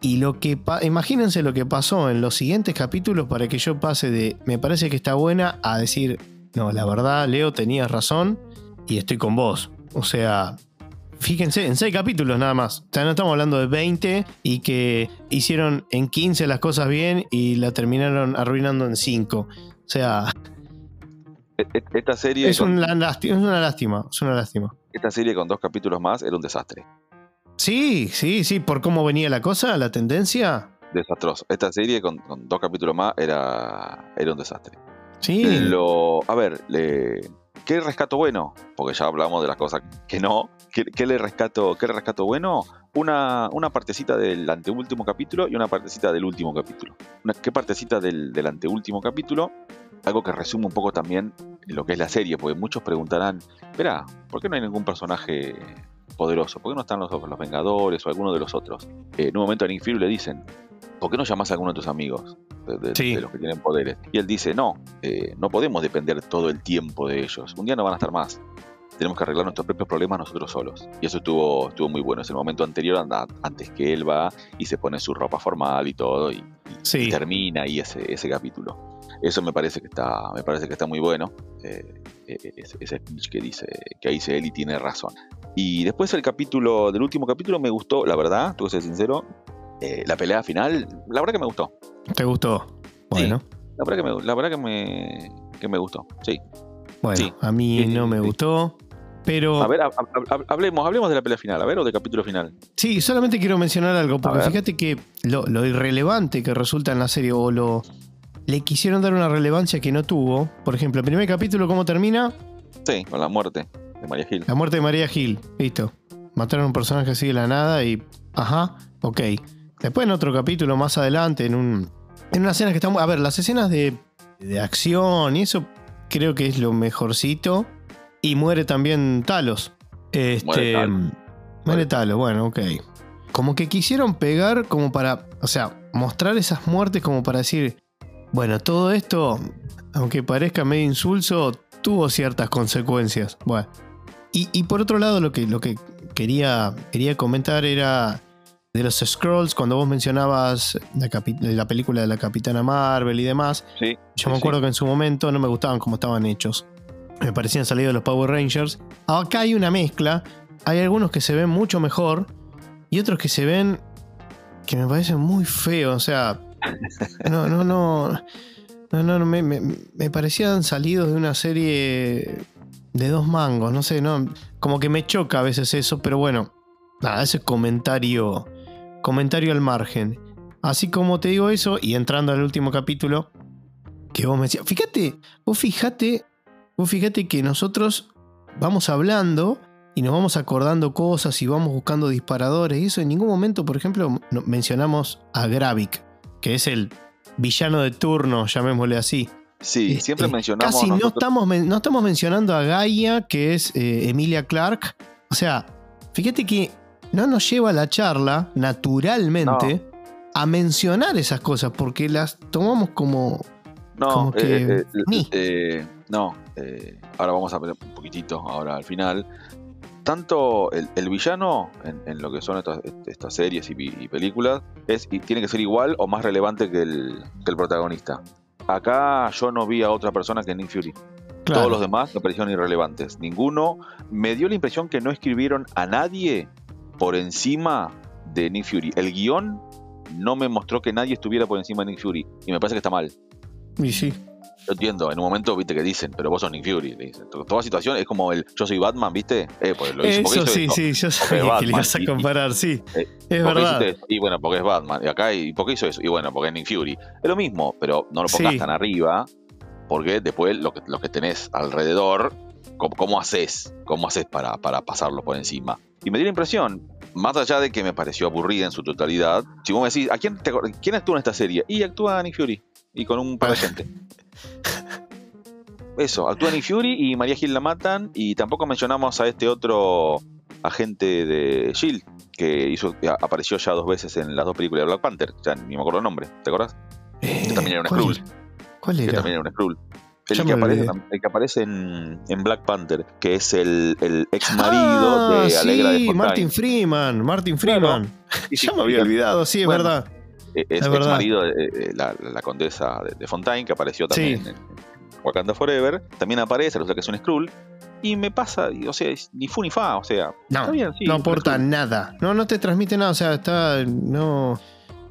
[SPEAKER 1] Y lo que imagínense lo que pasó en los siguientes capítulos para que yo pase de me parece que está buena a decir, no, la verdad, Leo, tenías razón y estoy con vos. O sea, fíjense, en seis capítulos nada más. O sea, no estamos hablando de 20 y que hicieron en 15 las cosas bien y la terminaron arruinando en 5. O sea...
[SPEAKER 2] E, e, esta serie...
[SPEAKER 1] Es, una lástima, es una lástima, es una lástima.
[SPEAKER 2] Esta serie con dos capítulos más era un desastre.
[SPEAKER 1] Sí, sí, sí, por cómo venía la cosa, la tendencia.
[SPEAKER 2] Desastroso. Esta serie con, dos capítulos más era, era un desastre.
[SPEAKER 1] Sí.
[SPEAKER 2] Lo, a ver, ¿qué rescato bueno? Porque ya hablamos de las cosas que no. ¿Qué, le rescato, qué rescato bueno? Una, una partecita del anteúltimo capítulo y una partecita del último capítulo. ¿Qué partecita del, del anteúltimo capítulo? Algo que resume un poco también lo que es la serie, porque muchos preguntarán, espera, ¿por qué no hay ningún personaje poderoso. ¿Por qué no están los, los Vengadores o alguno de los otros? Eh, en un momento a Nick Fury le dicen, ¿por qué no llamas a alguno de tus amigos? De, los que tienen poderes. Y él dice, no, eh, no podemos depender todo el tiempo de ellos. Un día no van a estar más. Tenemos que arreglar nuestros propios problemas nosotros solos. Y eso estuvo, estuvo muy bueno. Es el momento anterior, anda, antes que él va y se pone su ropa formal y todo. Y, termina ahí ese, ese capítulo. Eso me parece que está, me parece que está muy bueno. Eh, ese, speech que dice, que dice él y tiene razón. Y después el capítulo, del último capítulo me gustó, la verdad, tengo que ser sincero, eh, la pelea final, la verdad que me gustó.
[SPEAKER 1] ¿Te gustó? Bueno.
[SPEAKER 2] la verdad, que me, la verdad que me, que me gustó, sí.
[SPEAKER 1] Bueno, a mí no me gustó. Pero.
[SPEAKER 2] A ver, hablemos, hablemos de la pelea final, a ver, o del capítulo final.
[SPEAKER 1] Sí, solamente quiero mencionar algo, porque fíjate que lo, lo, irrelevante que resulta en la serie, o lo. Le quisieron dar una relevancia que no tuvo. Por ejemplo, el primer capítulo, ¿cómo termina?
[SPEAKER 2] Sí, con la muerte. María Gil.
[SPEAKER 1] La muerte de María Gil, listo. Mataron a un personaje así de la nada y. Ajá, ok. Después en otro capítulo más adelante, en un. En una escena que está. A ver, las escenas de, de acción y eso creo que es lo mejorcito. Y muere también Talos. Este. Muere Talos. Muere Talos, bueno, ok. Como que quisieron pegar como para. O sea, mostrar esas muertes como para decir. Bueno, todo esto, aunque parezca medio insulso, tuvo ciertas consecuencias. Bueno, y, por otro lado, lo que, lo que quería, quería comentar era de los Scrolls, cuando vos mencionabas la, película de la Capitana Marvel y demás. yo me acuerdo que en su momento no me gustaban cómo estaban hechos. Me parecían salidos los Power Rangers. Acá hay una mezcla. Hay algunos que se ven mucho mejor y otros que se ven que me parecen muy feos. O sea, no, no, no. No, no, me, me parecían salidos de una serie de dos mangos, no sé, no, como que me choca a veces eso, pero bueno, Nada, ese comentario, comentario al margen. Así como te digo eso, y entrando al último capítulo, que vos me decías, fíjate, vos fíjate, vos fíjate que nosotros vamos hablando y nos vamos acordando cosas y vamos buscando disparadores. Y eso en ningún momento, por ejemplo, mencionamos a Gravik, que es el villano de turno, llamémosle así.
[SPEAKER 2] Sí, este, siempre mencionamos.
[SPEAKER 1] Casi no, estamos, no estamos mencionando a Gaia, que es eh, Emilia Clark. O sea, fíjate que no nos lleva la charla naturalmente a mencionar esas cosas, porque las tomamos como.
[SPEAKER 2] No, eh, eh, no. ahora vamos a ver un poquitito, ahora al final tanto el, villano en, lo que son estas, series y, películas es y tiene que ser igual o más relevante que el, protagonista. Acá yo no vi a otra persona que Nick Fury. Todos los demás me parecieron irrelevantes. Ninguno me dio la impresión que no escribieron a nadie por encima de Nick Fury. El guion no me mostró que nadie estuviera por encima de Nick Fury y me parece que está mal.
[SPEAKER 1] Y sí.
[SPEAKER 2] Yo entiendo, en un momento, viste, que dicen, pero vos sos Nick Fury. Dicen. Toda situación es como el yo soy Batman, ¿viste?
[SPEAKER 1] Eh, pues lo hizo, Eso sí, sí, yo sabía que le ibas a comparar, sí. Eh, es verdad.
[SPEAKER 2] y bueno, porque es Batman. Y acá, ¿y por qué hizo eso? Y bueno, porque es Nick Fury. Es lo mismo, pero no lo pongas tan arriba, porque después lo que, lo que tenés alrededor, ¿cómo, haces? ¿Cómo haces para, para pasarlo por encima? Y me dio la impresión, más allá de que me pareció aburrida en su totalidad, si vos me decís, ¿a quién, quién actúa en esta serie? Y actúa Nick Fury. Y con un par de gente. Eso, actúa Nick Fury y María Gil la matan. Y tampoco mencionamos a este otro agente de Shield que hizo, apareció ya dos veces en las dos películas de Black Panther. Ya ni me acuerdo el nombre, ¿te acuerdas? que también era un Skrull.
[SPEAKER 1] ¿Cuál era?
[SPEAKER 2] Que también era un Skrull. El que, aparece, el que, aparece, en, en, Black Panther, que es el, el ex marido ah, de Alegra
[SPEAKER 1] sí, Martin Freeman, Martin Freeman. ya me había olvidado, sí, es verdad.
[SPEAKER 2] E, es, ex marido de la, la, condesa de, Fontaine, que apareció también en, Wakanda Forever. También aparece, o sea que es un Skrull. Y me pasa, o sea, ni fu ni fa, o sea,
[SPEAKER 1] no, no aporta nada. No, no te transmite nada, o sea, está. No,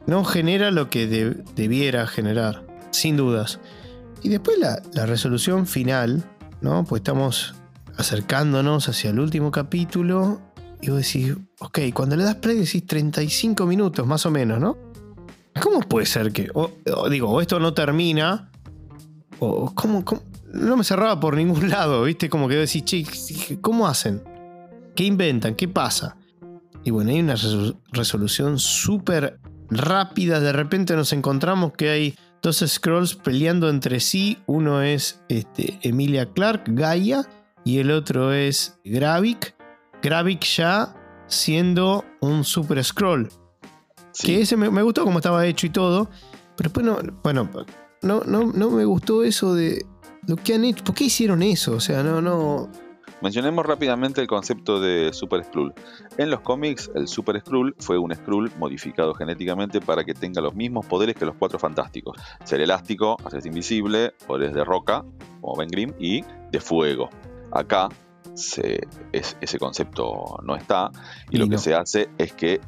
[SPEAKER 1] no genera lo que debiera generar, sin dudas. Y después la, resolución final, ¿no? Pues estamos acercándonos hacia el último capítulo y vos decís, ok, cuando le das play decís 35 minutos más o menos, ¿no? ¿Cómo puede ser que, digo, o esto no termina, o cómo, no me cerraba por ningún lado, ¿viste? Como que decís, che, ¿cómo hacen? ¿Qué inventan? ¿Qué pasa? Y bueno, hay una resolución súper rápida, de repente nos encontramos que hay dos scrolls peleando entre sí. Uno es este, Emilia Clark, Gaia, y el otro es Gravik. Gravik ya siendo un super scroll. Que ese me, gustó como estaba hecho y todo. Pero después no. Bueno, no, no, no me gustó eso de lo que han hecho. ¿Por qué hicieron eso? O sea, no, no.
[SPEAKER 2] Mencionemos rápidamente el concepto de Super Skrull. En los cómics, el Super Skrull fue un Skrull modificado genéticamente para que tenga los mismos poderes que los Cuatro Fantásticos. Ser elástico, hacerse invisible, poderes de roca, como Ben Grimm, y de fuego. Acá ese concepto no está y lo que se hace es que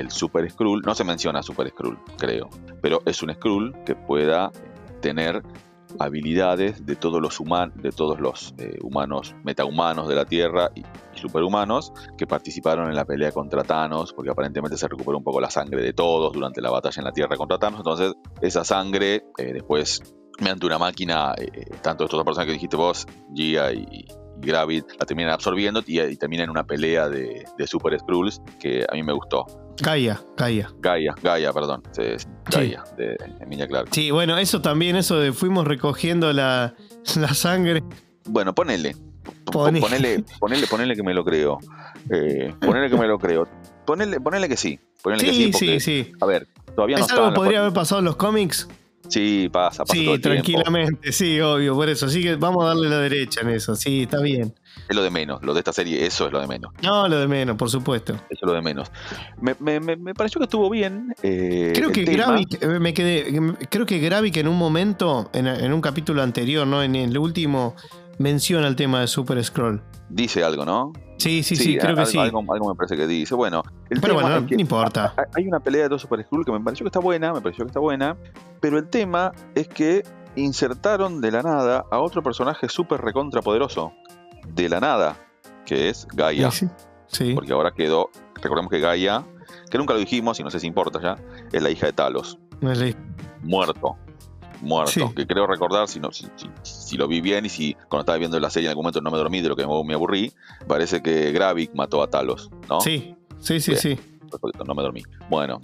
[SPEAKER 2] el Super Skrull, no se menciona Super Skrull, creo, pero es un Skrull que pueda tener habilidades de todos los, humanos de todos los eh, humanos, metahumanos de la Tierra y, superhumanos que participaron en la pelea contra Thanos, porque aparentemente se recuperó un poco la sangre de todos durante la batalla en la Tierra contra Thanos. Entonces, esa sangre, eh, después, mediante una máquina, eh, tanto estas dos personas que dijiste vos, Gia y, Gravit, la terminan absorbiendo y, y termina en una pelea de, de Super Skrulls que a mí me gustó.
[SPEAKER 1] Gaia, Gaia.
[SPEAKER 2] Gaia, Gaia, perdón. Gaia, de Emilia Clark.
[SPEAKER 1] Sí, bueno, eso también, eso de fuimos recogiendo la, sangre.
[SPEAKER 2] Bueno, ponele. Ponele, ponele, ponele que me lo creo. Eh, ponele que me lo creo. Ponele, ponele que sí. Ponele
[SPEAKER 1] sí, que sí, sí, sí.
[SPEAKER 2] A ver, todavía no
[SPEAKER 1] ¿Es algo podría haber pasado en los cómics?
[SPEAKER 2] Sí, pasa, pasa.
[SPEAKER 1] Sí, tranquilamente, sí, obvio, por eso. Así que vamos a darle la derecha en eso, sí, está bien.
[SPEAKER 2] Es lo de menos, lo de esta serie, eso es lo de menos.
[SPEAKER 1] No, lo de menos, por supuesto.
[SPEAKER 2] Eso es lo de menos. Me, me, me pareció que estuvo bien. Eh,
[SPEAKER 1] creo que Gravik, eh, me quedé, creo que Gravik en un momento, en, en un capítulo anterior, ¿no? En el último, menciona el tema de Super Scroll.
[SPEAKER 2] Dice algo, ¿no?
[SPEAKER 1] Sí, sí, sí, creo que sí.
[SPEAKER 2] Algo, me parece que dice. Bueno,
[SPEAKER 1] el pero bueno, no, importa.
[SPEAKER 2] Hay una pelea de dos Super Skrull que me pareció que está buena, me pareció que está buena, pero el tema es que insertaron de la nada a otro personaje súper recontrapoderoso. De la nada, que es Gaia. Sí, sí. Porque ahora quedó recordemos que Gaia, que nunca lo dijimos y no sé si importa ya, es la hija de Talos. Muerto. Muerto. Que creo recordar, si, no, si, lo vi bien y si cuando estaba viendo la serie en algún momento no me dormí de lo que me aburrí, parece que Gravik mató a Talos, ¿no?
[SPEAKER 1] Sí, sí, sí, sí.
[SPEAKER 2] No me dormí. Bueno.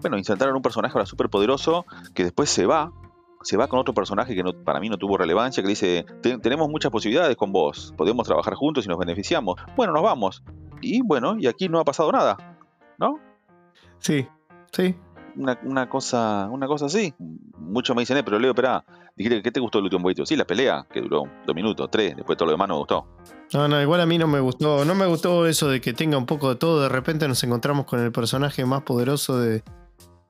[SPEAKER 2] Bueno, insertaron un personaje ahora súper poderoso que después se va se va con otro personaje que para mí no tuvo relevancia, que dice, tenemos muchas posibilidades con vos, podemos trabajar juntos y nos beneficiamos. Bueno, nos vamos. Y bueno, y aquí no ha pasado nada, ¿no?
[SPEAKER 1] Sí, sí.
[SPEAKER 2] Una, cosa una cosa así. Muchos me dicen, eh, pero Leo, espera, dijiste ¿qué te gustó el último boito? Sí, la pelea, que duró dos minutos, tres, después todo lo demás no me gustó.
[SPEAKER 1] No, no, igual a mí no me gustó. No me gustó eso de que tenga un poco de todo. De repente nos encontramos con el personaje más poderoso de,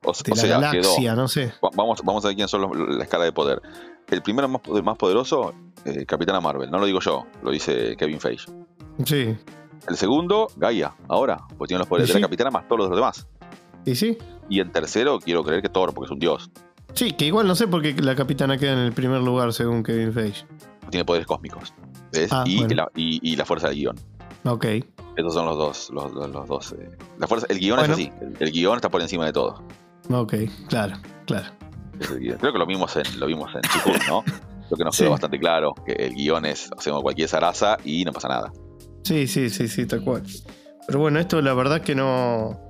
[SPEAKER 2] o, sea, galaxia, no sé. Vamos, vamos a ver quién son la escala de poder. El primero más, más poderoso, eh, Capitana Marvel. No lo digo yo, lo dice Kevin Feige.
[SPEAKER 1] Sí.
[SPEAKER 2] El segundo, Gaia, ahora, pues tiene los poderes de la capitana más todos los demás.
[SPEAKER 1] ¿Y sí?
[SPEAKER 2] Y el tercero, quiero creer que Thor, porque es un dios.
[SPEAKER 1] Sí, que igual no sé por qué la capitana queda en el primer lugar, según Kevin Feige.
[SPEAKER 2] Tiene poderes cósmicos. Ah, y, la, y, la, fuerza del guion.
[SPEAKER 1] Ok.
[SPEAKER 2] Estos son los dos. Los, dos eh. La fuerza, el guion es así. El, guion está por encima de todo.
[SPEAKER 1] Ok, claro, claro.
[SPEAKER 2] Creo que lo vimos en, lo vimos en ¿no? Creo que nos quedó bastante claro que el guion es hacemos cualquier zaraza y no pasa nada.
[SPEAKER 1] Sí, sí, sí, sí, tal cual. Pero bueno, esto la verdad que no.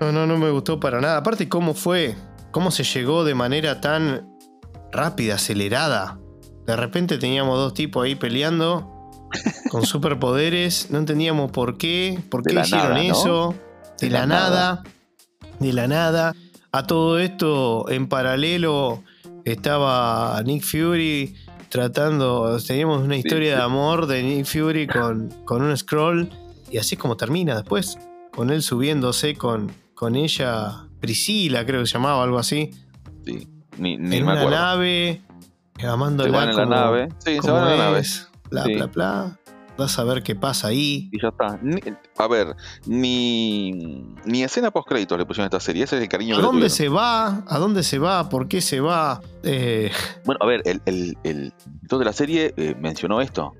[SPEAKER 1] No, no, no me gustó para nada. Aparte, cómo fue, cómo se llegó de manera tan rápida, acelerada. De repente teníamos dos tipos ahí peleando con superpoderes. No entendíamos por qué, por qué hicieron eso. De, la, nada. De la nada. A todo esto, en paralelo, estaba Nick Fury tratando. Teníamos una historia de amor de Nick Fury con, con un scroll. Y así es como termina después. Con él subiéndose con, con ella, Priscila, creo que se llamaba, algo así.
[SPEAKER 2] Sí, ni, ni
[SPEAKER 1] en una nave, amándola
[SPEAKER 2] en la nave. Sí, se van en la nave.
[SPEAKER 1] Bla, bla, bla. Vas a ver qué pasa ahí.
[SPEAKER 2] Y ya está. a ver, ni, ni escena post créditos le pusieron a esta serie. Ese es el cariño
[SPEAKER 1] ¿A dónde se va? ¿A dónde se va? ¿Por qué se va? Eh,
[SPEAKER 2] bueno, a ver, el, el, el de la serie eh, mencionó esto.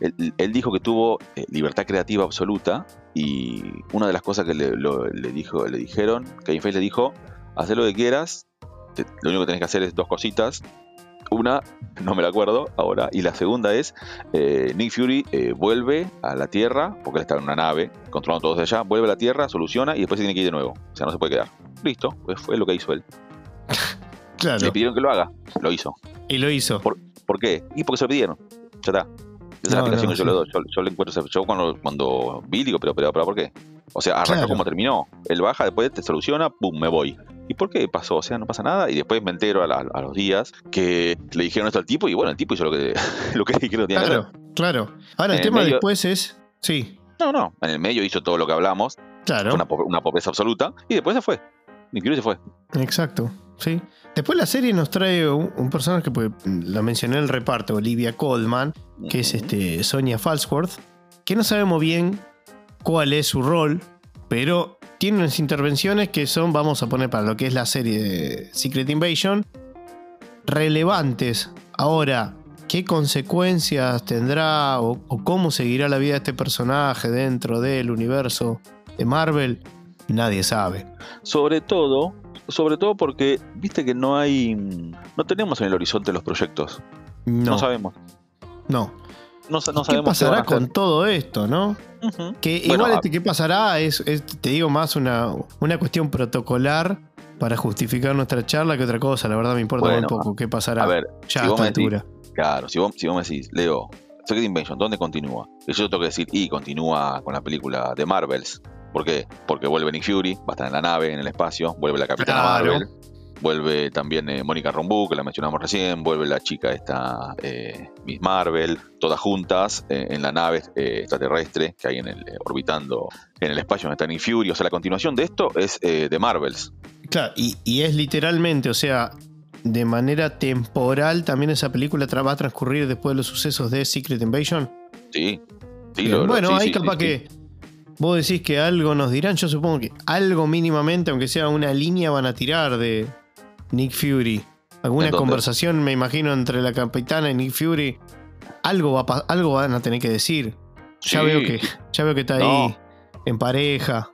[SPEAKER 2] Él, dijo que tuvo eh, libertad creativa absoluta y una de las cosas que le, le dijo, le dijeron, que Feige le dijo, haz lo que quieras, lo único que tenés que hacer es dos cositas, una, no me la acuerdo ahora. Y la segunda es, eh, Nick Fury eh, vuelve a la Tierra, porque él está en una nave, controlando todo desde allá, vuelve a la Tierra, soluciona y después se tiene que ir de nuevo. O sea, no se puede quedar. Listo, pues fue lo que hizo él.
[SPEAKER 1] claro.
[SPEAKER 2] Le pidieron que lo haga, lo hizo.
[SPEAKER 1] Y lo hizo.
[SPEAKER 2] ¿Por, qué? Y porque se lo pidieron. Ya está. Esa es la explicación que yo le doy. Yo, le encuentro. Yo cuando, cuando vi, digo, pero, pero, pero, ¿por qué? O sea, arranca como terminó. Él baja, después te soluciona, pum, me voy. ¿Y por qué pasó? O sea, no pasa nada. Y después me entero a, los días que le dijeron esto al tipo y bueno, el tipo hizo lo que, lo que dijeron.
[SPEAKER 1] Claro, claro. Ahora, el, tema después es... Sí.
[SPEAKER 2] No, no. En el medio hizo todo lo que hablamos.
[SPEAKER 1] Claro.
[SPEAKER 2] Una, una pobreza absoluta. Y después se fue. Incluso se fue.
[SPEAKER 1] Exacto. Sí. Después la serie nos trae un, personaje que pues, la mencioné en el reparto, Olivia Colman, que es este Sonia Falsworth, que no sabemos bien cuál es su rol, pero tiene unas intervenciones que son, vamos a poner para lo que es la serie de Secret Invasion, relevantes. Ahora, ¿qué consecuencias tendrá o, cómo seguirá la vida de este personaje dentro del universo de Marvel? Nadie sabe.
[SPEAKER 2] Sobre todo, sobre todo porque viste que no hay, no tenemos en el horizonte los proyectos. No, no sabemos.
[SPEAKER 1] No.
[SPEAKER 2] No, sabemos
[SPEAKER 1] ¿Qué pasará con todo esto, no? Que igual este, qué pasará es, te digo, más una, una cuestión protocolar para justificar nuestra charla que otra cosa. La verdad me importa muy poco qué pasará
[SPEAKER 2] a ver, ya a esta altura. claro, si vos, si vos me decís, Leo, Secret Invasion, ¿dónde continúa? Y yo tengo que decir, y continúa con la película de Marvels. ¿Por qué? Porque vuelve Nick Fury, va a estar en la nave, en el espacio, vuelve la Capitana Marvel Vuelve también eh, Mónica Rombu, que la mencionamos recién. Vuelve la chica esta, eh, Miss Marvel. Todas juntas eh, en la nave extraterrestre que hay en el, orbitando en el espacio donde está Nick Fury. O sea, la continuación de esto es de Marvels.
[SPEAKER 1] Claro, y, es literalmente, o sea, de manera temporal también esa película va a transcurrir después de los sucesos de Secret Invasion.
[SPEAKER 2] Sí.
[SPEAKER 1] bueno, ahí capaz que vos decís que algo nos dirán. Yo supongo que algo mínimamente, aunque sea una línea, van a tirar de, Nick Fury. Alguna conversación, me imagino, entre la capitana y Nick Fury. Algo, va algo van a tener que decir. Ya, veo que, ya veo que está ahí en pareja.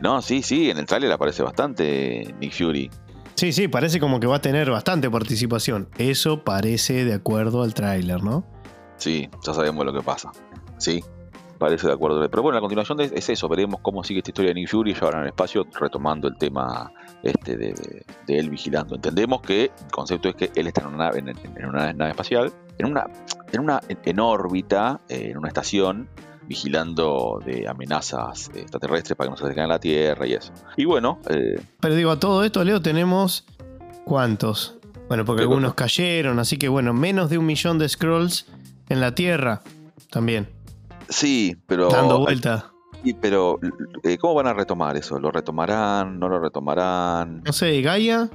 [SPEAKER 2] No, sí, sí, en el tráiler aparece bastante Nick Fury.
[SPEAKER 1] Sí, sí, parece como que va a tener bastante participación. Eso parece de acuerdo al tráiler, ¿no?
[SPEAKER 2] Sí, ya sabemos lo que pasa. Sí, parece de acuerdo. Pero bueno, la continuación es eso, veremos cómo sigue esta historia de Nick Fury ahora en el espacio, retomando el tema este de, él vigilando. Entendemos que el concepto es que él está en una nave, en, una nave espacial, en una, en una en órbita, eh, en una estación, vigilando de amenazas extraterrestres para que no se acerquen a la Tierra y eso. Y bueno. Eh,
[SPEAKER 1] Pero digo, a todo esto, Leo, tenemos. ¿Cuántos? Bueno, porque algunos cayeron, así que bueno, menos de un millón de scrolls en la Tierra también.
[SPEAKER 2] Sí, pero.
[SPEAKER 1] Dando vuelta.
[SPEAKER 2] Sí, pero eh, ¿cómo van a retomar eso? ¿Lo retomarán? ¿No lo retomarán?
[SPEAKER 1] No sé, Gaia.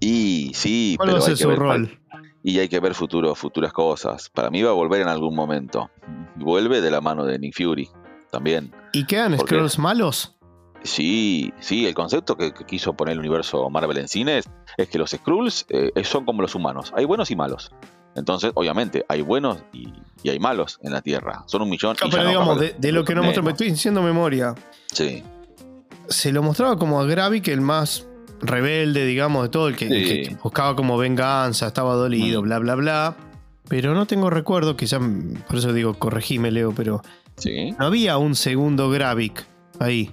[SPEAKER 2] Y sí,
[SPEAKER 1] ¿Cuál va a ser su rol?
[SPEAKER 2] Y hay que ver futuro, futuras cosas. Para mí va a volver en algún momento. Vuelve de la mano de Nick Fury también.
[SPEAKER 1] ¿Y quedan Scrolls malos?
[SPEAKER 2] Sí, sí, el concepto que, quiso poner el universo Marvel en cines es que los Skrulls eh, son como los humanos, hay buenos y malos. Entonces, obviamente, hay buenos y, hay malos en la Tierra. Son un millón.
[SPEAKER 1] pero digamos, de, lo que nos mostró, me estoy diciendo memoria.
[SPEAKER 2] Sí.
[SPEAKER 1] Se lo mostraba como a Gravik el más rebelde, digamos, de todo, el que, buscaba como venganza, estaba dolido, mm. bla, bla, bla. Pero no tengo recuerdo, quizás, por eso digo, corregime, Leo, pero
[SPEAKER 2] ¿Sí?
[SPEAKER 1] no había un segundo Gravik ahí.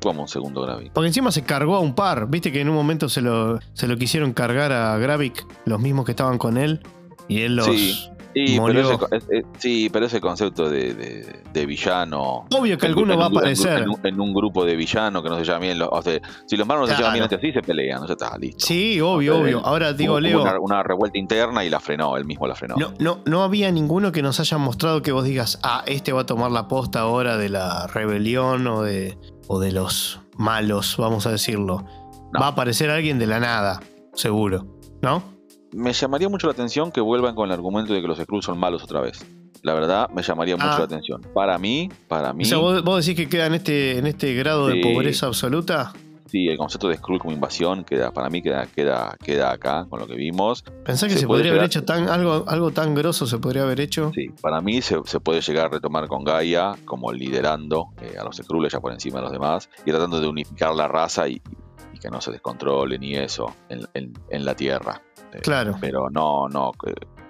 [SPEAKER 2] Como un segundo Gravik.
[SPEAKER 1] Porque encima se cargó a un par. Viste que en un momento se lo, se lo quisieron cargar a Gravik, los mismos que estaban con él. Y él los.
[SPEAKER 2] Sí. Sí pero, ese, concepto de, villano.
[SPEAKER 1] Obvio que alguno va a aparecer.
[SPEAKER 2] En, un grupo de villano que no se llama bien. o sea, si los malos no se llaman bien entre sí, se pelean, no se está listo.
[SPEAKER 1] Sí, obvio, obvio. Ahora digo, Leo.
[SPEAKER 2] Una, una, revuelta interna y la frenó, él mismo la frenó.
[SPEAKER 1] No, no, no había ninguno que nos haya mostrado que vos digas, ah, este va a tomar la posta ahora de la rebelión o de, o de los malos, vamos a decirlo. Va a aparecer alguien de la nada, seguro. ¿No?
[SPEAKER 2] Me llamaría mucho la atención que vuelvan con el argumento de que los Skrulls son malos otra vez. La verdad, me llamaría mucho ah. la atención. Para mí, para mí.
[SPEAKER 1] O sea, ¿vos, decís que queda en este, en este grado de pobreza absoluta?
[SPEAKER 2] Sí, el concepto de Skrull como invasión queda, para mí queda, queda, queda acá con lo que vimos.
[SPEAKER 1] ¿Pensás que se, podría haber hecho tan, algo, algo tan grosso se podría haber hecho?
[SPEAKER 2] Sí, para mí se, puede llegar a retomar con Gaia como liderando eh, a los Skrulls ya por encima de los demás y tratando de unificar la raza y, que no se descontrole ni eso en la Tierra. Este,
[SPEAKER 1] claro.
[SPEAKER 2] Pero no, no,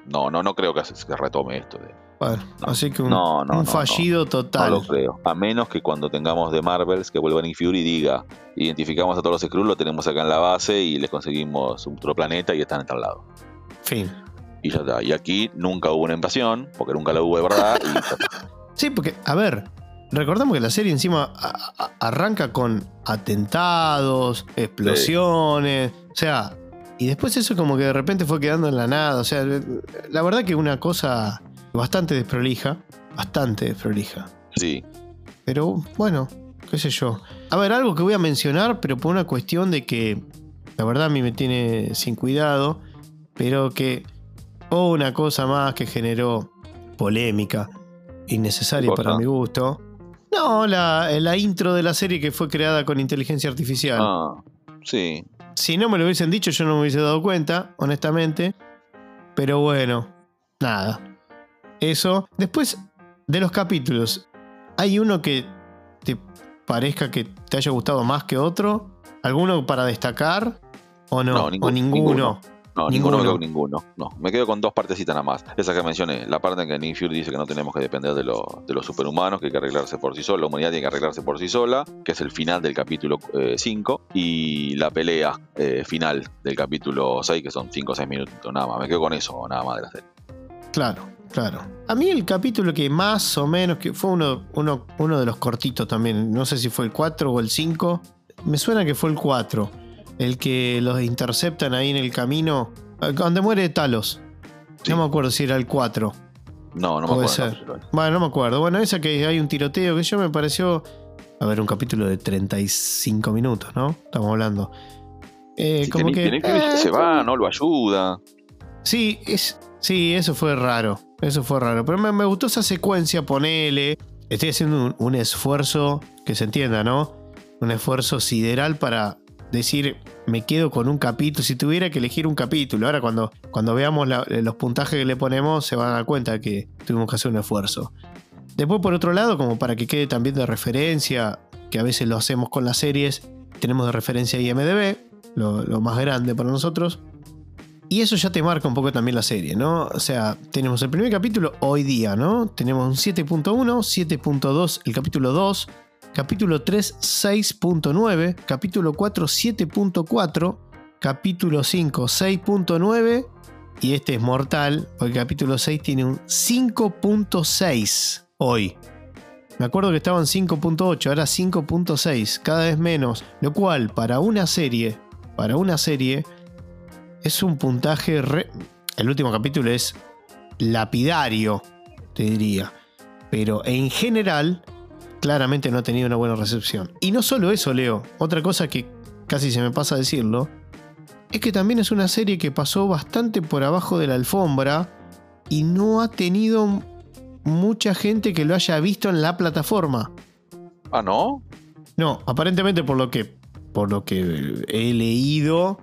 [SPEAKER 2] no, no, no creo que se retome esto.
[SPEAKER 1] bueno, así que un, fallido total.
[SPEAKER 2] No lo creo. A menos que cuando tengamos de Marvels que vuelvan y Fury diga, identificamos a todos los Skrulls, lo tenemos acá en la base y les conseguimos un otro planeta y están en tal lado.
[SPEAKER 1] Fin.
[SPEAKER 2] Y ya está. Y aquí nunca hubo una invasión, porque nunca la hubo de verdad.
[SPEAKER 1] sí, porque, a ver, recordemos que la serie encima arranca con atentados, explosiones. O sea, y después eso como que de repente fue quedando en la nada. O sea, la verdad que una cosa bastante desprolija. Bastante desprolija.
[SPEAKER 2] Sí.
[SPEAKER 1] Pero bueno, qué sé yo. A ver, algo que voy a mencionar, pero por una cuestión de que la verdad a mí me tiene sin cuidado, pero que o una cosa más que generó polémica innecesaria para mi gusto. No, la, la intro de la serie que fue creada con inteligencia artificial.
[SPEAKER 2] Ah, sí.
[SPEAKER 1] Si no me lo hubiesen dicho, yo no me hubiese dado cuenta, honestamente. Pero bueno, nada. Eso. Después de los capítulos, ¿hay uno que te parezca que te haya gustado más que otro? ¿Alguno para destacar? ¿O no?
[SPEAKER 2] ¿O
[SPEAKER 1] ninguno?
[SPEAKER 2] No, ninguno, me quedo con ninguno. No, me quedo con dos partecitas nada más. Esa que mencioné, la parte en que Nick Fury dice que no tenemos que depender de, de los superhumanos, que hay que arreglarse por sí sola, la humanidad tiene que arreglarse por sí sola, que es el final del capítulo 5, eh, y la pelea eh, final del capítulo 6, que son 5 o 6 minutos nada más. Me quedo con eso, nada más de la serie.
[SPEAKER 1] Claro, claro. A mí el capítulo que más o menos, que fue uno, uno, uno de los cortitos también, no sé si fue el 4 o el 5, me suena que fue el 4 el que los interceptan ahí en el camino, eh, donde muere Talos. No me acuerdo si era el 4.
[SPEAKER 2] No, no me
[SPEAKER 1] Puede
[SPEAKER 2] acuerdo.
[SPEAKER 1] Ser. bueno, no me acuerdo. Bueno, esa que hay un tiroteo, que yo me pareció. A ver, un capítulo de 35 minutos, ¿no? Estamos hablando.
[SPEAKER 2] Eh, como que, se va, no lo ayuda.
[SPEAKER 1] Sí, es, sí, eso fue raro. Eso fue raro. Pero me, gustó esa secuencia, ponele. Estoy haciendo un esfuerzo, que se entienda, ¿no? Un esfuerzo sideral para decir, me quedo con un capítulo, si tuviera que elegir un capítulo, ahora cuando, cuando veamos los puntajes que le ponemos se van a dar cuenta que tuvimos que hacer un esfuerzo. Después por otro lado, como para que quede también de referencia, porque a veces lo hacemos con las series, tenemos de referencia IMDB, lo, lo más grande para nosotros. Y eso ya te marca un poco también la serie, ¿no? O sea, tenemos el primer capítulo hoy día, ¿no? Tenemos un 7.1, 7.2 el capítulo 2, capítulo 3 6.9, capítulo 4 7.4, capítulo 5 6.9 y este es mortal, porque el capítulo 6 tiene un 5.6 hoy. Me acuerdo que estaba en 5.8, ahora 5.6, cada vez menos, lo cual para una serie, para una serie es un puntaje el último capítulo es lapidario, te diría, pero en general claramente no ha tenido una buena recepción. Y no solo eso, Leo, otra cosa que casi se me pasa a decirlo, es que también es una serie que pasó bastante por abajo de la alfombra y no ha tenido mucha gente que lo haya visto en la plataforma.
[SPEAKER 2] ¿Ah, no?
[SPEAKER 1] No, aparentemente por lo que, por lo que he leído,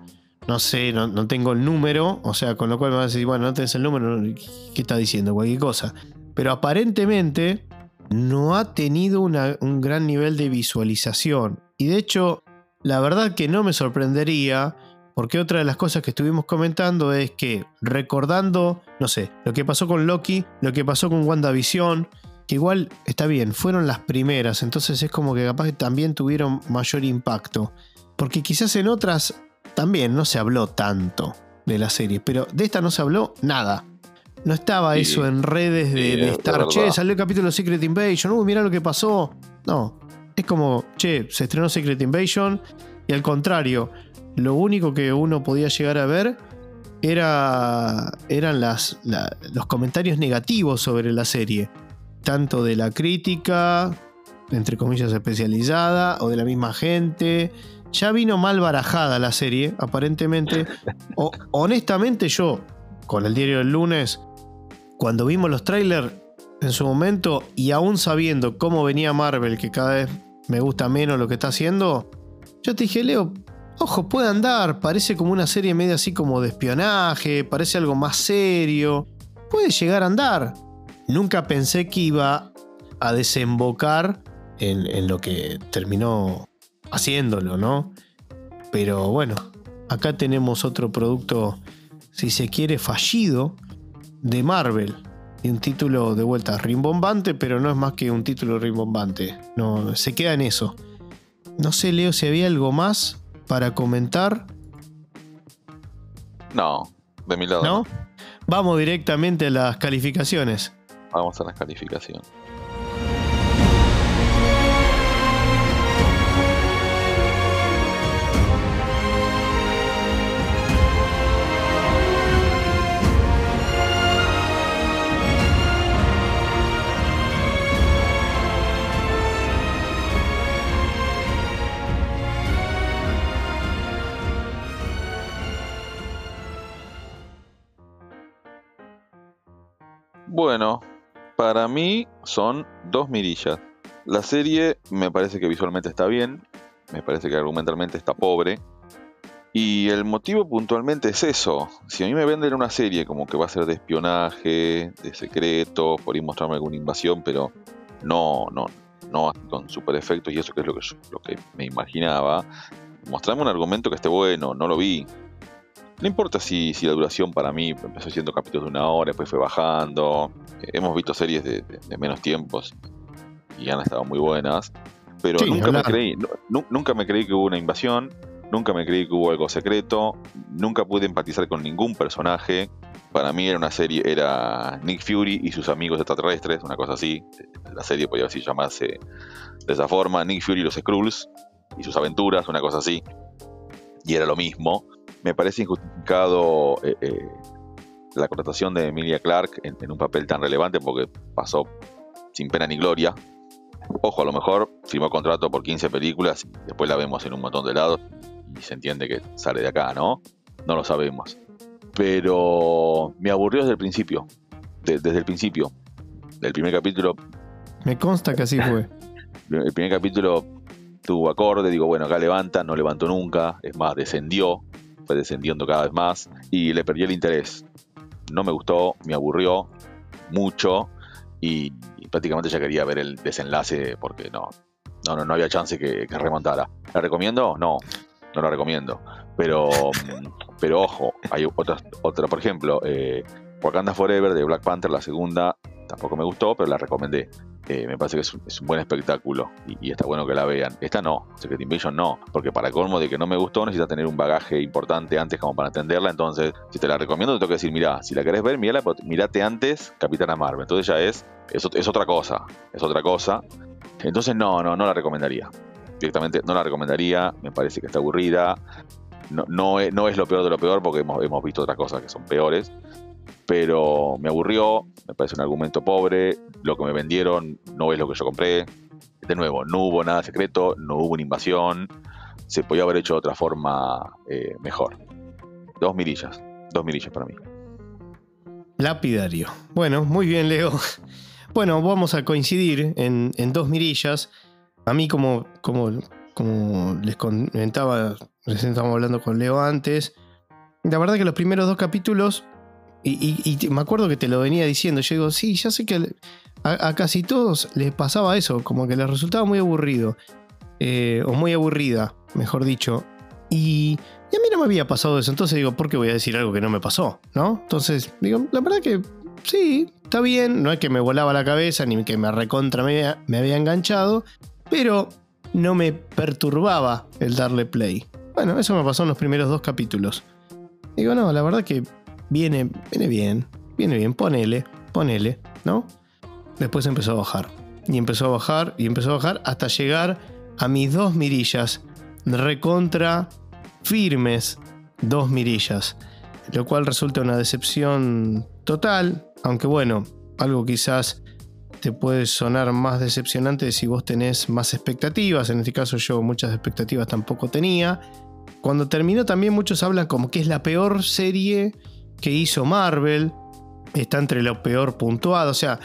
[SPEAKER 1] no sé, no, tengo el número, o sea, con lo cual me van a decir, bueno, no tenés el número, ¿qué está diciendo? Cualquier cosa. Pero aparentemente no ha tenido un gran nivel de visualización. Y de hecho, la verdad que no me sorprendería porque otra de las cosas que estuvimos comentando es que recordando, no sé, lo que pasó con Loki, lo que pasó con WandaVision, que igual está bien, fueron las primeras, entonces es como que capaz que también tuvieron mayor impacto. Porque quizás en otras también no se habló tanto de la serie, pero de esta no se habló nada. No estaba eso en redes de, estar, che, salió el capítulo Secret Invasion, uy, mira lo que pasó. No, es como, che, se estrenó Secret Invasion y al contrario, lo único que uno podía llegar a ver era, eran las, los comentarios negativos sobre la serie, tanto de la crítica, entre comillas especializada, o de la misma gente. Ya vino mal barajada la serie, aparentemente. O, honestamente yo, con el diario del lunes, cuando vimos los trailers en su momento y aún sabiendo cómo venía Marvel, que cada vez me gusta menos lo que está haciendo, yo te dije, Leo, Ojo, puede andar, parece como una serie media así como de espionaje, parece algo más serio. Puede llegar a andar. Nunca pensé que iba a desembocar en, lo que terminó haciéndolo, ¿no? Pero bueno, acá tenemos otro producto, si se quiere, fallido de Marvel. Y un título de vuelta rimbombante, pero no es más que un título rimbombante. No, se queda en eso. No sé, Leo, si había algo más para comentar?
[SPEAKER 2] No, de mi lado.
[SPEAKER 1] ¿No? Vamos directamente a las calificaciones.
[SPEAKER 2] Vamos a las calificaciones. Bueno, para mí son dos mirillas. La serie me parece que visualmente está bien, me parece que argumentalmente está pobre. Y el motivo puntualmente es eso. Si a mí me venden una serie como que va a ser de espionaje, de secreto, por ahí mostrarme alguna invasión, pero no, no, no con super efectos y eso que es lo que, lo que me imaginaba. Mostrarme un argumento que esté bueno, no lo vi. No importa si, si la duración para mí empezó siendo capítulos de una hora, después fue bajando. hemos visto series de, menos tiempos y han estado muy buenas. Pero nunca me creí, nunca me creí que hubo una invasión, nunca me creí que hubo algo secreto, nunca pude empatizar con ningún personaje. Para mí era una serie, era Nick Fury y sus amigos extraterrestres, una cosa así. La serie podría así llamarse de esa forma, Nick Fury y los Skrulls y sus aventuras, una cosa así. Y era lo mismo me parece injustificado eh, eh, la contratación de Emilia Clark en, un papel tan relevante porque pasó sin pena ni gloria. Ojo, a lo mejor firmó contrato por 15 películas, y después la vemos en un montón de lados y se entiende que sale de acá, ¿no? No lo sabemos. Pero me aburrió desde el principio. desde el principio. Del primer capítulo.
[SPEAKER 1] Me consta que así fue.
[SPEAKER 2] El primer capítulo tuvo acorde, digo, bueno, acá levanta, no levantó nunca, es más, descendió, fue descendiendo cada vez más y le perdí el interés. No me gustó, me aburrió mucho y, prácticamente ya quería ver el desenlace porque no, no, no, no había chance que, remontara. ¿La recomiendo? No, no la recomiendo. Pero, pero ojo, hay otras, otra, por ejemplo, eh, Wakanda Forever de Black Panther, la segunda, tampoco me gustó, pero la recomendé. Eh, me parece que es un, buen espectáculo y, está bueno que la vean. Esta no, Secret Invasion no, porque para colmo de que no me gustó necesita tener un bagaje importante antes como para entenderla. Entonces, si te la recomiendo, te tengo que decir, mira, si la querés ver, mírala, mirate antes Capitana Marvel. Entonces ya es, es, es otra cosa, es otra cosa. Entonces no, no, no la recomendaría. Directamente no la recomendaría, me parece que está aburrida. No, no, es, no es lo peor de lo peor porque hemos, hemos visto otras cosas que son peores pero me aburrió, me parece un argumento pobre, lo que me vendieron no es lo que yo compré. De nuevo, no hubo nada secreto, no hubo una invasión, se podía haber hecho de otra forma eh, mejor. Dos mirillas, dos mirillas para mí.
[SPEAKER 1] Lapidario. Bueno, muy bien, Leo. Bueno, vamos a coincidir en, dos mirillas. A mí, como, como, como les comentaba, recién estábamos hablando con Leo antes, la verdad que los primeros dos capítulos y, me acuerdo que te lo venía diciendo. Yo digo, sí, ya sé que a, casi todos les pasaba eso, como que les resultaba muy aburrido. Eh, o muy aburrida, mejor dicho. Y, a mí no me había pasado eso. Entonces digo, ¿por qué voy a decir algo que no me pasó? ¿No? Entonces, digo, la verdad que sí, está bien. No es que me volaba la cabeza ni que me recontra me, me había enganchado. Pero no me perturbaba el darle play. Bueno, eso me pasó en los primeros dos capítulos. Digo, no, la verdad que viene, viene bien, viene bien, ponele, ponele, ¿no? Después empezó a bajar. Y empezó a bajar, y empezó a bajar hasta llegar a mis dos mirillas. Recontra firmes dos mirillas. Lo cual resulta una decepción total. Aunque bueno, algo quizás te puede sonar más decepcionante si vos tenés más expectativas. En este caso yo muchas expectativas tampoco tenía. Cuando terminó también muchos hablan como que es la peor serie que hizo Marvel. Está entre lo peor puntuado. O sea,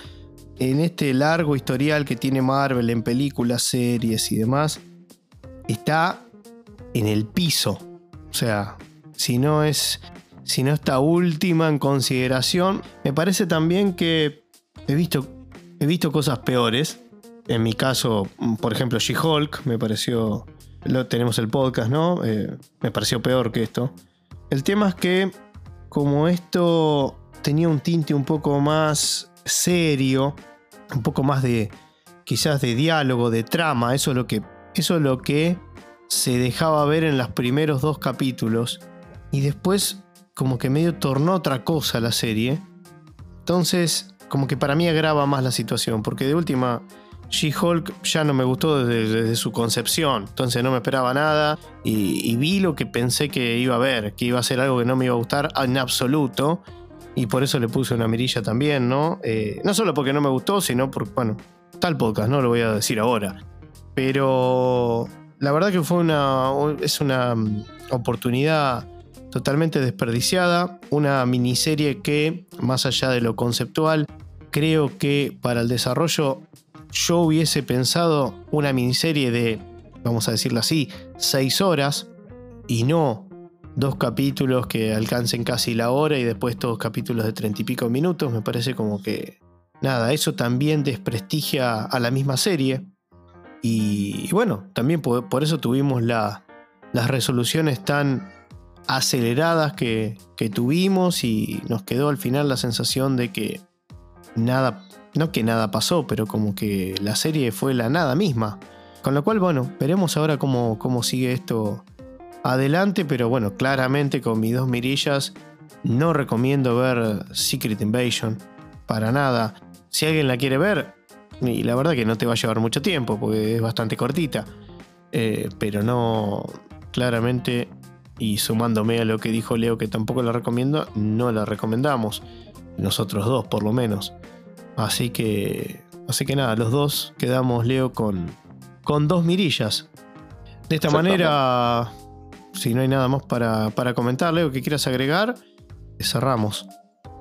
[SPEAKER 1] en este largo historial que tiene Marvel en películas, series y demás, está en el piso. O sea, si no es. Si no está última en consideración. Me parece también que he visto, he visto cosas peores. En mi caso, por ejemplo, She-Hulk me pareció. Lo, tenemos el podcast, ¿no? Eh, me pareció peor que esto. El tema es que como esto tenía un tinte un poco más serio, un poco más de quizás de diálogo, de trama, eso es lo que, eso es lo que se dejaba ver en los primeros dos capítulos y después como que medio tornó otra cosa la serie. Entonces, como que para mí agrava más la situación, porque de última She-Hulk ya no me gustó desde, su concepción, entonces no me esperaba nada y, vi lo que pensé que iba a ver, que iba a ser algo que no me iba a gustar en absoluto y por eso le puse una mirilla también, ¿no? Eh, no solo porque no me gustó, sino por, bueno, tal podcast, no lo voy a decir ahora, pero la verdad que fue una, es una mm, oportunidad totalmente desperdiciada, una miniserie que, más allá de lo conceptual, creo que para el desarrollo yo hubiese pensado una miniserie de, vamos a decirlo así, seis horas y no dos capítulos que alcancen casi la hora y después todos capítulos de treinta y pico minutos. Me parece como que, nada, eso también desprestigia a la misma serie. Y, bueno, también por, eso tuvimos las resoluciones tan aceleradas que, que tuvimos y nos quedó al final la sensación de que nada no que nada pasó, pero como que la serie fue la nada misma. Con lo cual, bueno, veremos ahora cómo, cómo sigue esto adelante, pero bueno, claramente con mis dos mirillas no recomiendo ver Secret Invasion para nada. Si alguien la quiere ver, y la verdad que no te va a llevar mucho tiempo porque es bastante cortita, eh, pero no, claramente, y sumándome a lo que dijo Leo que tampoco la recomiendo, no la recomendamos. Nosotros dos, por lo menos. Así que, así que nada, los dos quedamos, Leo, con, con dos mirillas. De esta manera, si no hay nada más para, para comentar, Leo, que quieras agregar, cerramos.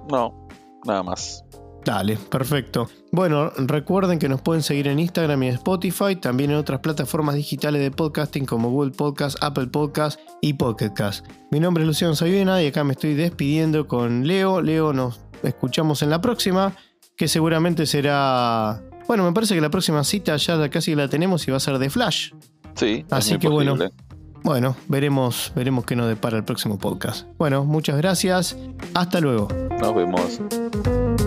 [SPEAKER 2] No, nada más.
[SPEAKER 1] Dale, perfecto. Bueno, recuerden que nos pueden seguir en Instagram y en Spotify, también en otras plataformas digitales de podcasting como Google Podcast, Apple Podcast y Pocket Cast. Mi nombre es Luciano Sayuena y acá me estoy despidiendo con Leo. Leo, nos escuchamos en la próxima que seguramente será Bueno, me parece que la próxima cita ya casi la tenemos y va a ser de Flash.
[SPEAKER 2] Sí,
[SPEAKER 1] así que bueno. Bueno, veremos, veremos qué nos depara el próximo podcast. Bueno, muchas gracias. Hasta luego.
[SPEAKER 2] Nos vemos.